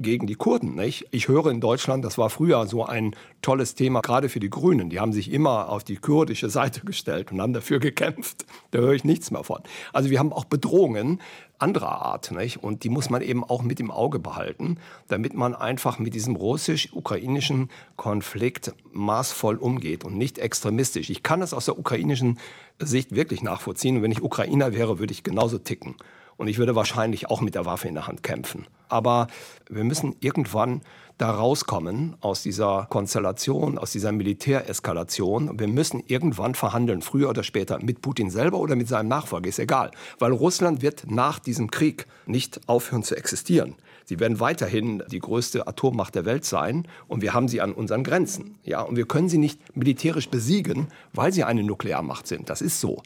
gegen die Kurden. Nicht? Ich höre in Deutschland, das war früher so ein tolles Thema, gerade für die Grünen. Die haben sich immer auf die kurdische Seite gestellt und haben dafür gekämpft. Da höre ich nichts mehr von. Also wir haben auch Bedrohungen anderer Art. Nicht? Und die muss man eben auch mit im Auge behalten, damit man einfach mit diesem russisch-ukrainischen Konflikt maßvoll umgeht und nicht extremistisch. Ich kann es aus der ukrainischen Sicht wirklich nachvollziehen. Und wenn ich Ukrainer wäre, würde ich genauso ticken. Und ich würde wahrscheinlich auch mit der Waffe in der Hand kämpfen. Aber wir müssen irgendwann da rauskommen aus dieser Konstellation, aus dieser Militäreskalation. Wir müssen irgendwann verhandeln, früher oder später, mit Putin selber oder mit seinem Nachfolger, ist egal. Weil Russland wird nach diesem Krieg nicht aufhören zu existieren. Sie werden weiterhin die größte Atommacht der Welt sein und wir haben sie an unseren Grenzen. Ja, und wir können sie nicht militärisch besiegen, weil sie eine Nuklearmacht sind. Das ist so.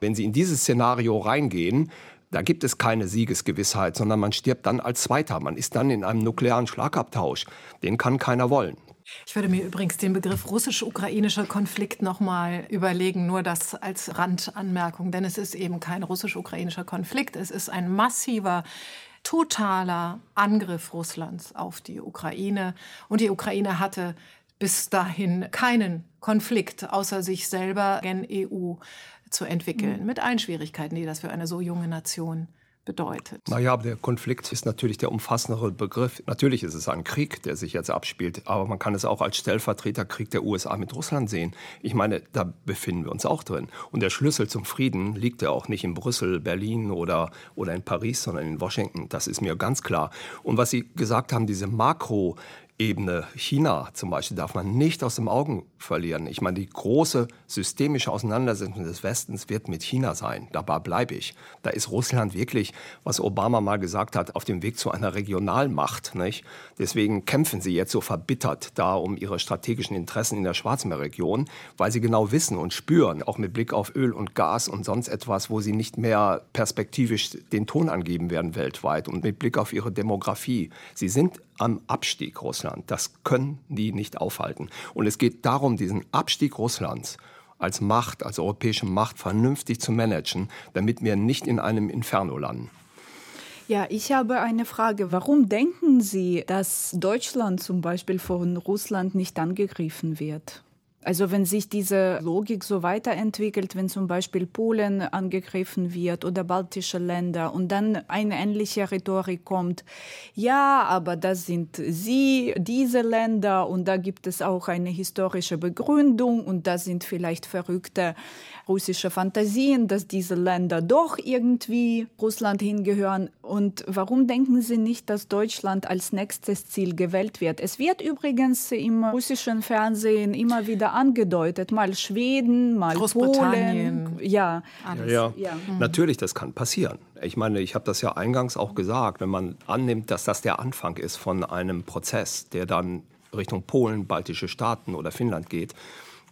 Wenn Sie in dieses Szenario reingehen, da gibt es keine Siegesgewissheit, sondern man stirbt dann als Zweiter. Man ist dann in einem nuklearen Schlagabtausch. Den kann keiner wollen. Ich würde mir übrigens den Begriff russisch-ukrainischer Konflikt noch mal überlegen, nur das als Randanmerkung, denn es ist eben kein russisch-ukrainischer Konflikt, es ist ein massiver totaler Angriff Russlands auf die Ukraine und die Ukraine hatte bis dahin keinen Konflikt außer sich selber gen EU zu entwickeln, mhm. mit allen Schwierigkeiten, die das für eine so junge Nation bedeutet. Naja, aber der Konflikt ist natürlich der umfassendere Begriff. Natürlich ist es ein Krieg, der sich jetzt abspielt, aber man kann es auch als Stellvertreterkrieg der USA mit Russland sehen. Ich meine, da befinden wir uns auch drin. Und der Schlüssel zum Frieden liegt ja auch nicht in Brüssel, Berlin oder, oder in Paris, sondern in Washington. Das ist mir ganz klar. Und was Sie gesagt haben, diese Makro- Ebene China zum Beispiel darf man nicht aus dem Augen verlieren. Ich meine, die große systemische Auseinandersetzung des Westens wird mit China sein. Dabei bleibe ich. Da ist Russland wirklich, was Obama mal gesagt hat, auf dem Weg zu einer Regionalmacht. Nicht? Deswegen kämpfen sie jetzt so verbittert da um ihre strategischen Interessen in der Schwarzmeerregion, weil sie genau wissen und spüren, auch mit Blick auf Öl und Gas und sonst etwas, wo sie nicht mehr perspektivisch den Ton angeben werden weltweit und mit Blick auf ihre Demografie. Sie sind am Abstieg Russland. Das können die nicht aufhalten. Und es geht darum, diesen Abstieg Russlands als Macht, als europäische Macht vernünftig zu managen, damit wir nicht in einem Inferno landen. Ja, ich habe eine Frage. Warum denken Sie, dass Deutschland zum Beispiel von Russland nicht angegriffen wird? Also wenn sich diese Logik so weiterentwickelt, wenn zum Beispiel Polen angegriffen wird oder baltische Länder und dann eine ähnliche Rhetorik kommt, ja, aber das sind sie, diese Länder und da gibt es auch eine historische Begründung und das sind vielleicht verrückte russische Fantasien, dass diese Länder doch irgendwie Russland hingehören. Und warum denken Sie nicht, dass Deutschland als nächstes Ziel gewählt wird? Es wird übrigens im russischen Fernsehen immer wieder angedeutet, mal Schweden, mal Polen. Ja, alles. ja, ja. Mhm. natürlich, das kann passieren. Ich meine, ich habe das ja eingangs auch gesagt, wenn man annimmt, dass das der Anfang ist von einem Prozess, der dann Richtung Polen, baltische Staaten oder Finnland geht,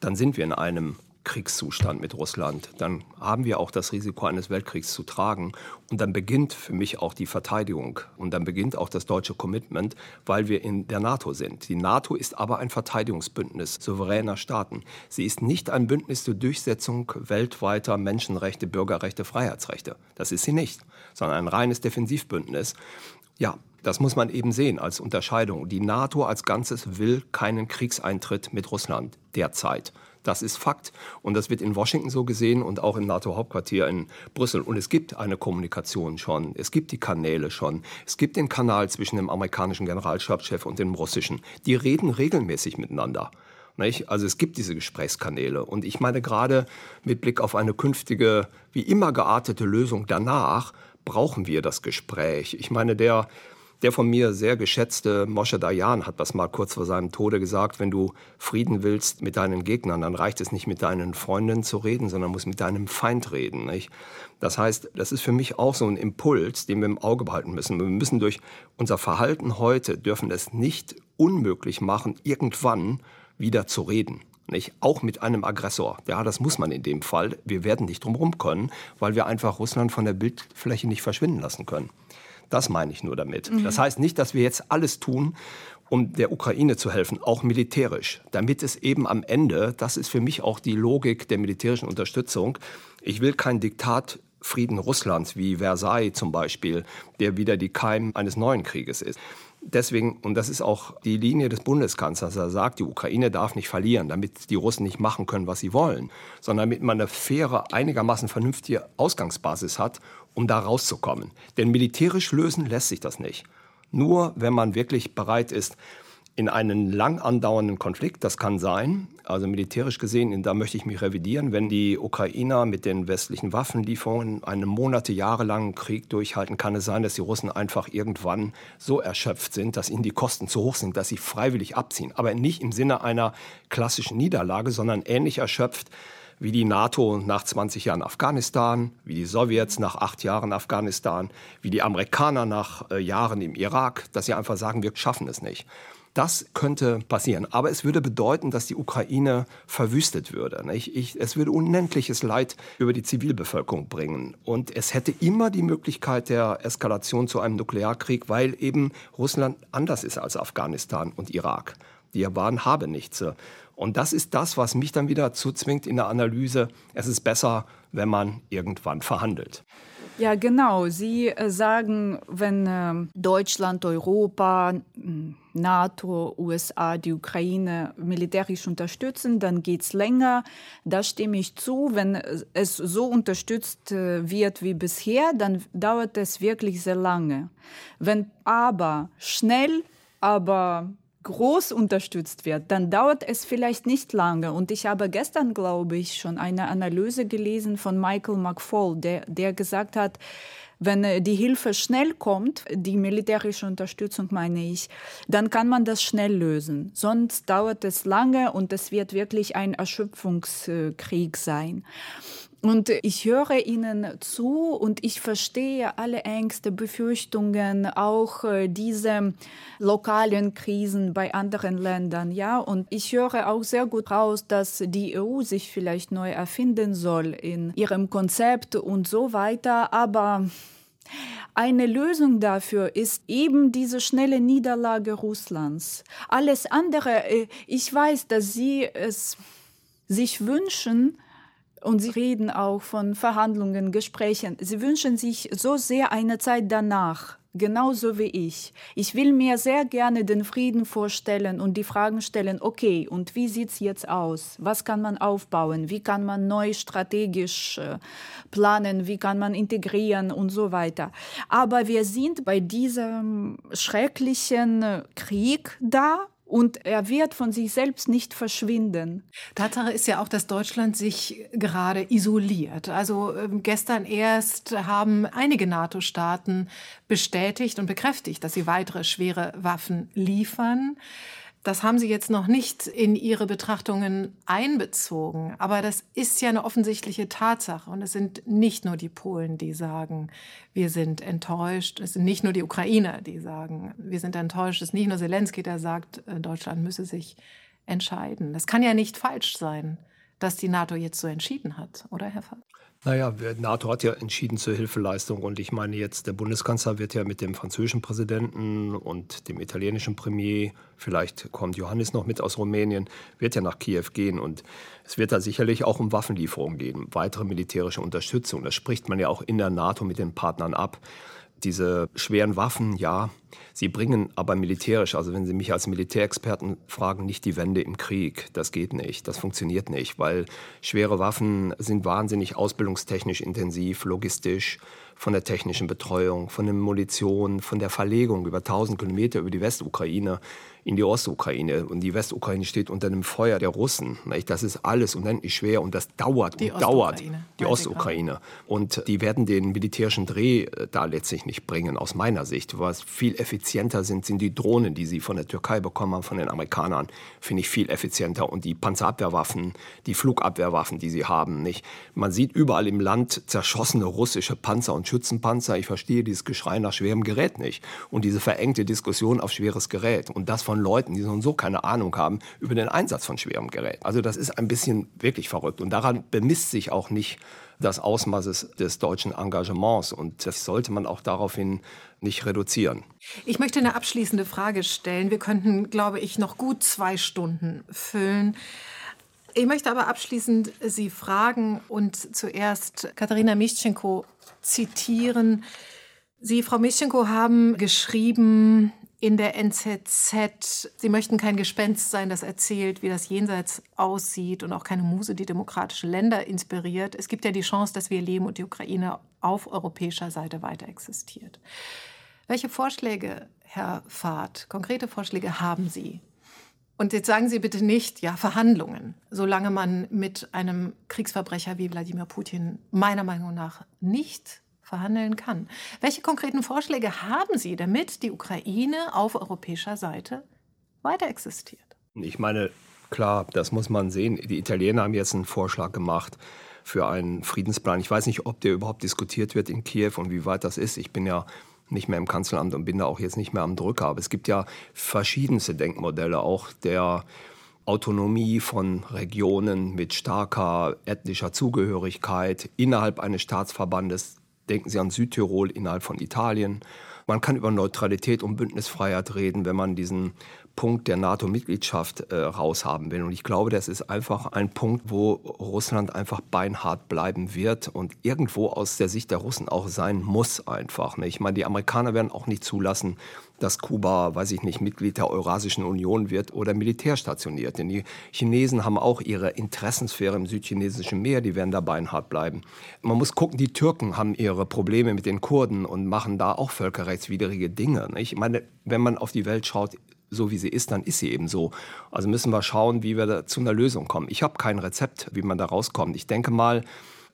dann sind wir in einem Kriegszustand mit Russland, dann haben wir auch das Risiko eines Weltkriegs zu tragen. Und dann beginnt für mich auch die Verteidigung. Und dann beginnt auch das deutsche Commitment, weil wir in der NATO sind. Die NATO ist aber ein Verteidigungsbündnis souveräner Staaten. Sie ist nicht ein Bündnis zur Durchsetzung weltweiter Menschenrechte, Bürgerrechte, Freiheitsrechte. Das ist sie nicht, sondern ein reines Defensivbündnis. Ja, das muss man eben sehen als Unterscheidung. Die NATO als Ganzes will keinen Kriegseintritt mit Russland derzeit. Das ist Fakt. Und das wird in Washington so gesehen und auch im NATO-Hauptquartier in Brüssel. Und es gibt eine Kommunikation schon. Es gibt die Kanäle schon. Es gibt den Kanal zwischen dem amerikanischen Generalstabschef und dem russischen. Die reden regelmäßig miteinander. Nicht? Also es gibt diese Gesprächskanäle. Und ich meine gerade mit Blick auf eine künftige, wie immer geartete Lösung danach, brauchen wir das Gespräch. Ich meine, der der von mir sehr geschätzte Moshe Dayan hat das mal kurz vor seinem Tode gesagt, wenn du Frieden willst mit deinen Gegnern, dann reicht es nicht mit deinen Freundinnen zu reden, sondern musst mit deinem Feind reden. Nicht? Das heißt, das ist für mich auch so ein Impuls, den wir im Auge behalten müssen. Wir müssen durch unser Verhalten heute, dürfen es nicht unmöglich machen, irgendwann wieder zu reden. Nicht? Auch mit einem Aggressor. Ja, das muss man in dem Fall. Wir werden nicht drumherum können, weil wir einfach Russland von der Bildfläche nicht verschwinden lassen können. Das meine ich nur damit. Mhm. Das heißt nicht, dass wir jetzt alles tun, um der Ukraine zu helfen, auch militärisch, damit es eben am Ende, das ist für mich auch die Logik der militärischen Unterstützung, ich will kein Diktat Frieden Russlands wie Versailles zum Beispiel, der wieder die Keim eines neuen Krieges ist. Deswegen, und das ist auch die Linie des Bundeskanzlers, er sagt, die Ukraine darf nicht verlieren, damit die Russen nicht machen können, was sie wollen, sondern damit man eine faire, einigermaßen vernünftige Ausgangsbasis hat, um da rauszukommen. Denn militärisch lösen lässt sich das nicht. Nur wenn man wirklich bereit ist, in einen lang andauernden Konflikt, das kann sein, also militärisch gesehen, da möchte ich mich revidieren, wenn die Ukrainer mit den westlichen Waffenlieferungen einen Monate, jahrelangen Krieg durchhalten, kann es sein, dass die Russen einfach irgendwann so erschöpft sind, dass ihnen die Kosten zu hoch sind, dass sie freiwillig abziehen. Aber nicht im Sinne einer klassischen Niederlage, sondern ähnlich erschöpft wie die NATO nach 20 Jahren Afghanistan, wie die Sowjets nach acht Jahren Afghanistan, wie die Amerikaner nach äh, Jahren im Irak, dass sie einfach sagen, wir schaffen es nicht. Das könnte passieren. Aber es würde bedeuten, dass die Ukraine verwüstet würde. Ich, ich, es würde unendliches Leid über die Zivilbevölkerung bringen. Und es hätte immer die Möglichkeit der Eskalation zu einem Nuklearkrieg, weil eben Russland anders ist als Afghanistan und Irak. Die waren habe nichts. Und das ist das, was mich dann wieder zuzwingt in der Analyse. Es ist besser, wenn man irgendwann verhandelt. Ja, genau. Sie äh, sagen, wenn äh, Deutschland, Europa NATO, USA die Ukraine militärisch unterstützen, dann geht es länger. Da stimme ich zu. Wenn es so unterstützt äh, wird wie bisher, dann dauert es wirklich sehr lange. Wenn aber schnell, aber groß unterstützt wird, dann dauert es vielleicht nicht lange. Und ich habe gestern, glaube ich, schon eine Analyse gelesen von Michael McFall, der, der gesagt hat, wenn äh, die Hilfe schnell kommt, die militärische Unterstützung meine ich, dann kann man das schnell lösen. Sonst dauert es lange und es wird wirklich ein Erschöpfungskrieg sein. Und ich höre Ihnen zu und ich verstehe alle Ängste, Befürchtungen, auch äh, diese lokalen Krisen bei anderen Ländern, ja. Und ich höre auch sehr gut raus, dass die EU sich vielleicht neu erfinden soll in ihrem Konzept und so weiter. Aber eine Lösung dafür ist eben diese schnelle Niederlage Russlands. Alles andere, äh, ich weiß, dass Sie es sich wünschen, und Sie reden auch von Verhandlungen, Gesprächen. Sie wünschen sich so sehr eine Zeit danach, genauso wie ich. Ich will mir sehr gerne den Frieden vorstellen und die Fragen stellen, okay, und wie sieht's jetzt aus? Was kann man aufbauen? Wie kann man neu strategisch äh, planen? Wie kann man integrieren und so weiter? Aber wir sind bei diesem schrecklichen äh, Krieg da und er wird von sich selbst nicht verschwinden. Tatsache ist ja auch, dass Deutschland sich gerade isoliert. Also äh, gestern erst haben einige NATO-Staaten bestätigt und bekräftigt, dass sie weitere schwere Waffen liefern. Das haben Sie jetzt noch nicht in Ihre Betrachtungen einbezogen. Aber das ist ja eine offensichtliche Tatsache. Und es sind nicht nur die Polen, die sagen, wir sind enttäuscht. Es sind nicht nur die Ukrainer, die sagen, wir sind enttäuscht. Es ist nicht nur Zelensky, der sagt, äh, Deutschland müsse sich entscheiden. Das kann ja nicht falsch sein, dass die NATO jetzt so entschieden hat, oder Herr Fall? Naja, NATO hat ja entschieden zur Hilfeleistung und ich meine jetzt, der Bundeskanzler wird ja mit dem französischen Präsidenten und dem italienischen Premier, vielleicht kommt Johannes noch mit aus Rumänien, wird ja nach Kiew gehen und es wird da sicherlich auch um Waffenlieferungen gehen, weitere militärische Unterstützung. Das spricht man ja auch in der NATO mit den Partnern ab. Diese schweren Waffen, ja, sie bringen aber militärisch, also wenn Sie mich als Militärexperten fragen, nicht die Wende im Krieg. Das geht nicht, das funktioniert nicht, weil schwere Waffen sind wahnsinnig ausbildungstechnisch intensiv, logistisch, von der technischen Betreuung, von der Munition, von der Verlegung über 1000 Kilometer über die Westukraine in die Ostukraine. Und die Westukraine steht unter dem Feuer der Russen. Das ist alles unendlich schwer und das dauert die und dauert. Die Ostukraine. Und die werden den militärischen Dreh äh, da letztlich nicht bringen, aus meiner Sicht. Was viel effizienter sind, sind die Drohnen, die sie von der Türkei bekommen haben, von den Amerikanern. Finde ich viel effizienter. Und die Panzerabwehrwaffen, die Flugabwehrwaffen, die sie haben. Nicht? Man sieht überall im Land zerschossene russische Panzer und Schützenpanzer. Ich verstehe dieses Geschrei nach schwerem Gerät nicht. Und diese verengte Diskussion auf schweres Gerät. Und das von Leuten, die so keine Ahnung haben über den Einsatz von schwerem Gerät. Also das ist ein bisschen wirklich verrückt. Und daran bemisst sich auch nicht das Ausmaß des deutschen Engagements. Und das sollte man auch daraufhin nicht reduzieren. Ich möchte eine abschließende Frage stellen. Wir könnten, glaube ich, noch gut zwei Stunden füllen. Ich möchte aber abschließend Sie fragen und zuerst Katharina Mischenko zitieren. Sie, Frau Mischenko, haben geschrieben, in der NZZ, sie möchten kein Gespenst sein, das erzählt, wie das Jenseits aussieht und auch keine Muse, die demokratische Länder inspiriert. Es gibt ja die Chance, dass wir leben und die Ukraine auf europäischer Seite weiter existiert. Welche Vorschläge, Herr Fahrt, konkrete Vorschläge haben Sie? Und jetzt sagen Sie bitte nicht, ja, Verhandlungen, solange man mit einem Kriegsverbrecher wie Wladimir Putin meiner Meinung nach nicht verhandeln kann. Welche konkreten Vorschläge haben Sie, damit die Ukraine auf europäischer Seite weiter existiert? Ich meine, klar, das muss man sehen. Die Italiener haben jetzt einen Vorschlag gemacht für einen Friedensplan. Ich weiß nicht, ob der überhaupt diskutiert wird in Kiew und wie weit das ist. Ich bin ja nicht mehr im Kanzleramt und bin da auch jetzt nicht mehr am Drücker. Aber es gibt ja verschiedenste Denkmodelle, auch der Autonomie von Regionen mit starker ethnischer Zugehörigkeit innerhalb eines Staatsverbandes Denken Sie an Südtirol innerhalb von Italien. Man kann über Neutralität und Bündnisfreiheit reden, wenn man diesen Punkt der NATO-Mitgliedschaft äh, raushaben will. Und ich glaube, das ist einfach ein Punkt, wo Russland einfach beinhart bleiben wird und irgendwo aus der Sicht der Russen auch sein muss einfach. Ne? Ich meine, die Amerikaner werden auch nicht zulassen, dass Kuba, weiß ich nicht, Mitglied der Eurasischen Union wird oder Militär stationiert. Denn die Chinesen haben auch ihre Interessensphäre im südchinesischen Meer, die werden da beinhart bleiben. Man muss gucken, die Türken haben ihre Probleme mit den Kurden und machen da auch völkerrechtswidrige Dinge. Nicht? Ich meine, wenn man auf die Welt schaut, so wie sie ist, dann ist sie eben so. Also müssen wir schauen, wie wir da zu einer Lösung kommen. Ich habe kein Rezept, wie man da rauskommt. Ich denke mal,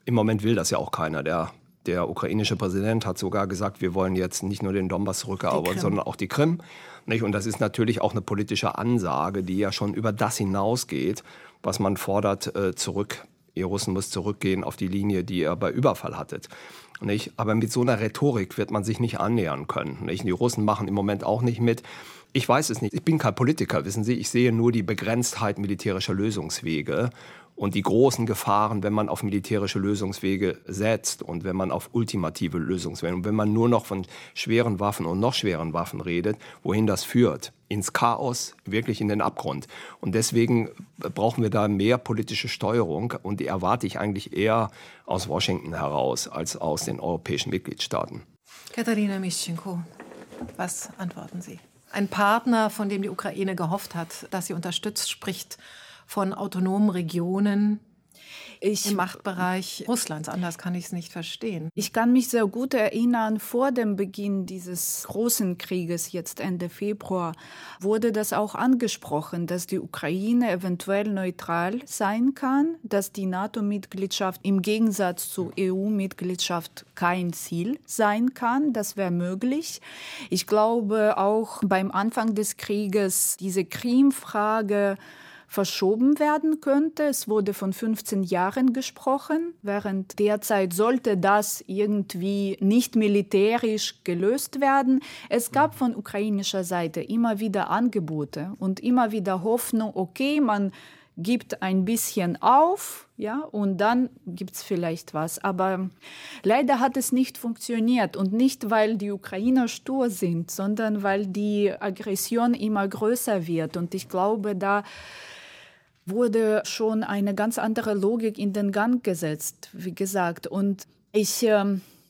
im Moment will das ja auch keiner. Der, der ukrainische Präsident hat sogar gesagt, wir wollen jetzt nicht nur den Donbass zurückerobern, sondern auch die Krim. Nicht? Und das ist natürlich auch eine politische Ansage, die ja schon über das hinausgeht, was man fordert, äh, zurück. Ihr Russen müsst zurückgehen auf die Linie, die ihr bei Überfall hattet. Nicht? Aber mit so einer Rhetorik wird man sich nicht annähern können. Nicht? Die Russen machen im Moment auch nicht mit. Ich weiß es nicht. Ich bin kein Politiker, wissen Sie. Ich sehe nur die Begrenztheit militärischer Lösungswege und die großen Gefahren, wenn man auf militärische Lösungswege setzt und wenn man auf ultimative Lösungswege und wenn man nur noch von schweren Waffen und noch schweren Waffen redet, wohin das führt? Ins Chaos, wirklich in den Abgrund. Und deswegen brauchen wir da mehr politische Steuerung und die erwarte ich eigentlich eher aus Washington heraus als aus den europäischen Mitgliedstaaten. Katharina Mischenko, was antworten Sie? ein Partner, von dem die Ukraine gehofft hat, dass sie unterstützt, spricht von autonomen Regionen, ich, im Machtbereich Russlands. Anders kann ich es nicht verstehen. Ich kann mich sehr gut erinnern, vor dem Beginn dieses großen Krieges, jetzt Ende Februar, wurde das auch angesprochen, dass die Ukraine eventuell neutral sein kann, dass die NATO-Mitgliedschaft im Gegensatz zur EU-Mitgliedschaft kein Ziel sein kann. Das wäre möglich. Ich glaube auch beim Anfang des Krieges diese Krim-Frage, verschoben werden könnte. Es wurde von 15 Jahren gesprochen. Während derzeit sollte das irgendwie nicht militärisch gelöst werden. Es gab von ukrainischer Seite immer wieder Angebote und immer wieder Hoffnung, okay, man gibt ein bisschen auf, ja, und dann gibt es vielleicht was. Aber leider hat es nicht funktioniert und nicht, weil die Ukrainer stur sind, sondern weil die Aggression immer größer wird. Und ich glaube, da wurde schon eine ganz andere Logik in den Gang gesetzt, wie gesagt. Und ich äh,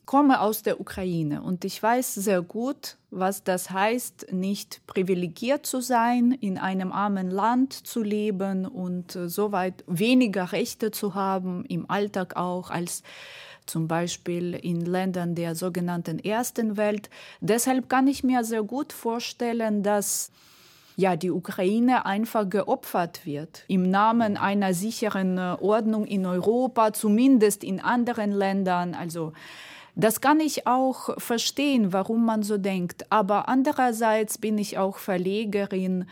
komme aus der Ukraine und ich weiß sehr gut, was das heißt, nicht privilegiert zu sein, in einem armen Land zu leben und äh, so weit weniger Rechte zu haben, im Alltag auch als zum Beispiel in Ländern der sogenannten Ersten Welt. Deshalb kann ich mir sehr gut vorstellen, dass ja, die Ukraine einfach geopfert wird im Namen einer sicheren äh, Ordnung in Europa, zumindest in anderen Ländern. Also das kann ich auch verstehen, warum man so denkt. Aber andererseits bin ich auch Verlegerin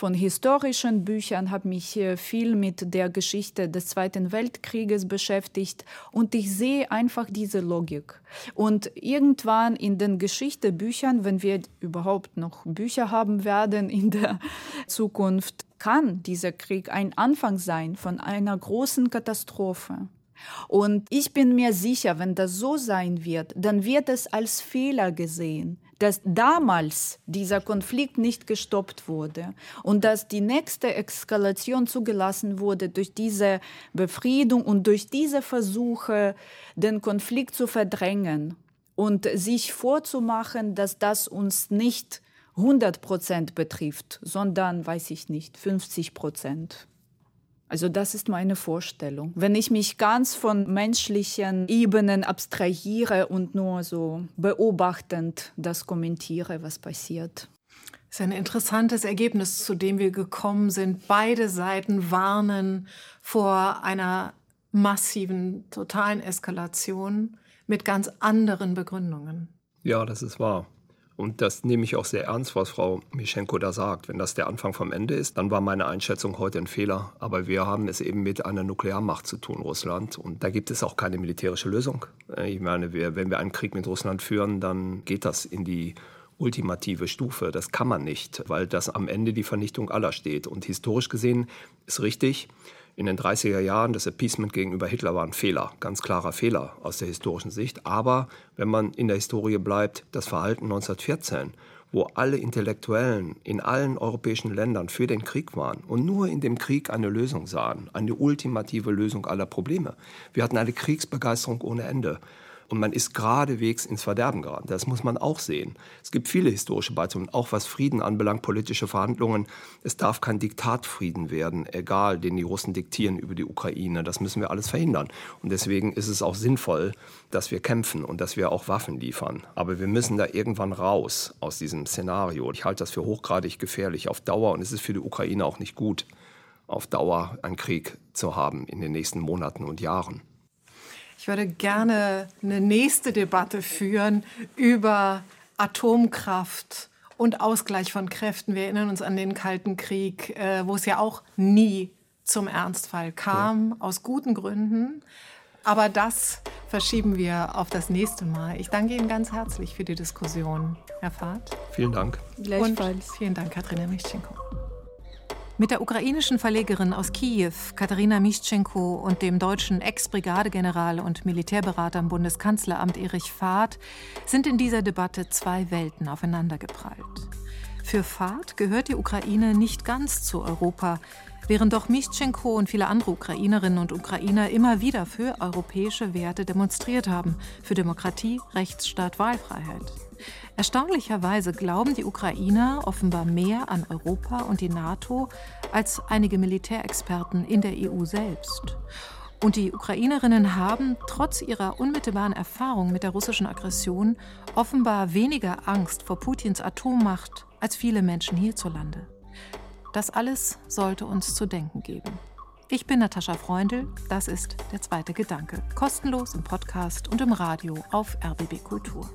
von historischen Büchern, habe mich viel mit der Geschichte des Zweiten Weltkrieges beschäftigt und ich sehe einfach diese Logik. Und irgendwann in den Geschichtebüchern, wenn wir überhaupt noch Bücher haben werden in der Zukunft, kann dieser Krieg ein Anfang sein von einer großen Katastrophe. Und ich bin mir sicher, wenn das so sein wird, dann wird es als Fehler gesehen dass damals dieser Konflikt nicht gestoppt wurde und dass die nächste Eskalation zugelassen wurde durch diese Befriedung und durch diese Versuche, den Konflikt zu verdrängen und sich vorzumachen, dass das uns nicht 100 Prozent betrifft, sondern, weiß ich nicht, 50 Prozent. Also das ist meine Vorstellung. Wenn ich mich ganz von menschlichen Ebenen abstrahiere und nur so beobachtend das kommentiere, was passiert. Das ist ein interessantes Ergebnis, zu dem wir gekommen sind. Beide Seiten warnen vor einer massiven, totalen Eskalation mit ganz anderen Begründungen. Ja, das ist wahr. Und das nehme ich auch sehr ernst, was Frau Mischenko da sagt. Wenn das der Anfang vom Ende ist, dann war meine Einschätzung heute ein Fehler. Aber wir haben es eben mit einer Nuklearmacht zu tun, Russland. Und da gibt es auch keine militärische Lösung. Ich meine, wir, wenn wir einen Krieg mit Russland führen, dann geht das in die ultimative Stufe. Das kann man nicht, weil das am Ende die Vernichtung aller steht. Und historisch gesehen ist richtig, in den 30er Jahren, das Appeasement gegenüber Hitler war ein Fehler, ganz klarer Fehler aus der historischen Sicht. Aber wenn man in der Historie bleibt, das Verhalten 1914 wo alle Intellektuellen in allen europäischen Ländern für den Krieg waren und nur in dem Krieg eine Lösung sahen, eine ultimative Lösung aller Probleme. Wir hatten eine Kriegsbegeisterung ohne Ende. Und man ist geradewegs ins Verderben geraten. Das muss man auch sehen. Es gibt viele historische Beiträge, auch was Frieden anbelangt, politische Verhandlungen. Es darf kein Diktatfrieden werden, egal, den die Russen diktieren über die Ukraine. Das müssen wir alles verhindern. Und deswegen ist es auch sinnvoll, dass wir kämpfen und dass wir auch Waffen liefern. Aber wir müssen da irgendwann raus aus diesem Szenario. Ich halte das für hochgradig gefährlich auf Dauer und es ist für die Ukraine auch nicht gut, auf Dauer einen Krieg zu haben in den nächsten Monaten und Jahren. Ich würde gerne eine nächste Debatte führen über Atomkraft und Ausgleich von Kräften. Wir erinnern uns an den Kalten Krieg, äh, wo es ja auch nie zum Ernstfall kam, ja. aus guten Gründen. Aber das verschieben wir auf das nächste Mal. Ich danke Ihnen ganz herzlich für die Diskussion, Herr Fahrt. Vielen Dank. Gleichfalls. Und vielen Dank, Katrina Mischenko. Mit der ukrainischen Verlegerin aus Kiew, Katharina Mischenko, und dem deutschen Ex-Brigadegeneral und Militärberater im Bundeskanzleramt Erich Fahrt sind in dieser Debatte zwei Welten aufeinandergeprallt. Für Fahrt gehört die Ukraine nicht ganz zu Europa, während doch Mischenko und viele andere Ukrainerinnen und Ukrainer immer wieder für europäische Werte demonstriert haben, für Demokratie, Rechtsstaat, Wahlfreiheit. Erstaunlicherweise glauben die Ukrainer offenbar mehr an Europa und die NATO als einige Militärexperten in der EU selbst. Und die Ukrainerinnen haben trotz ihrer unmittelbaren Erfahrung mit der russischen Aggression offenbar weniger Angst vor Putins Atommacht als viele Menschen hierzulande. Das alles sollte uns zu denken geben. Ich bin Natascha Freundl, das ist der zweite Gedanke. Kostenlos im Podcast und im Radio auf RBB Kultur.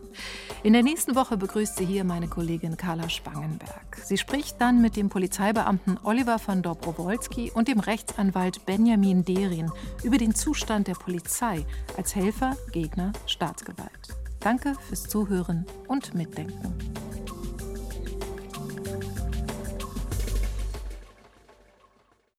In der nächsten Woche begrüßt sie hier meine Kollegin Carla Spangenberg. Sie spricht dann mit dem Polizeibeamten Oliver von Dobrowolski und dem Rechtsanwalt Benjamin Derin über den Zustand der Polizei als Helfer, Gegner, Staatsgewalt. Danke fürs Zuhören und Mitdenken.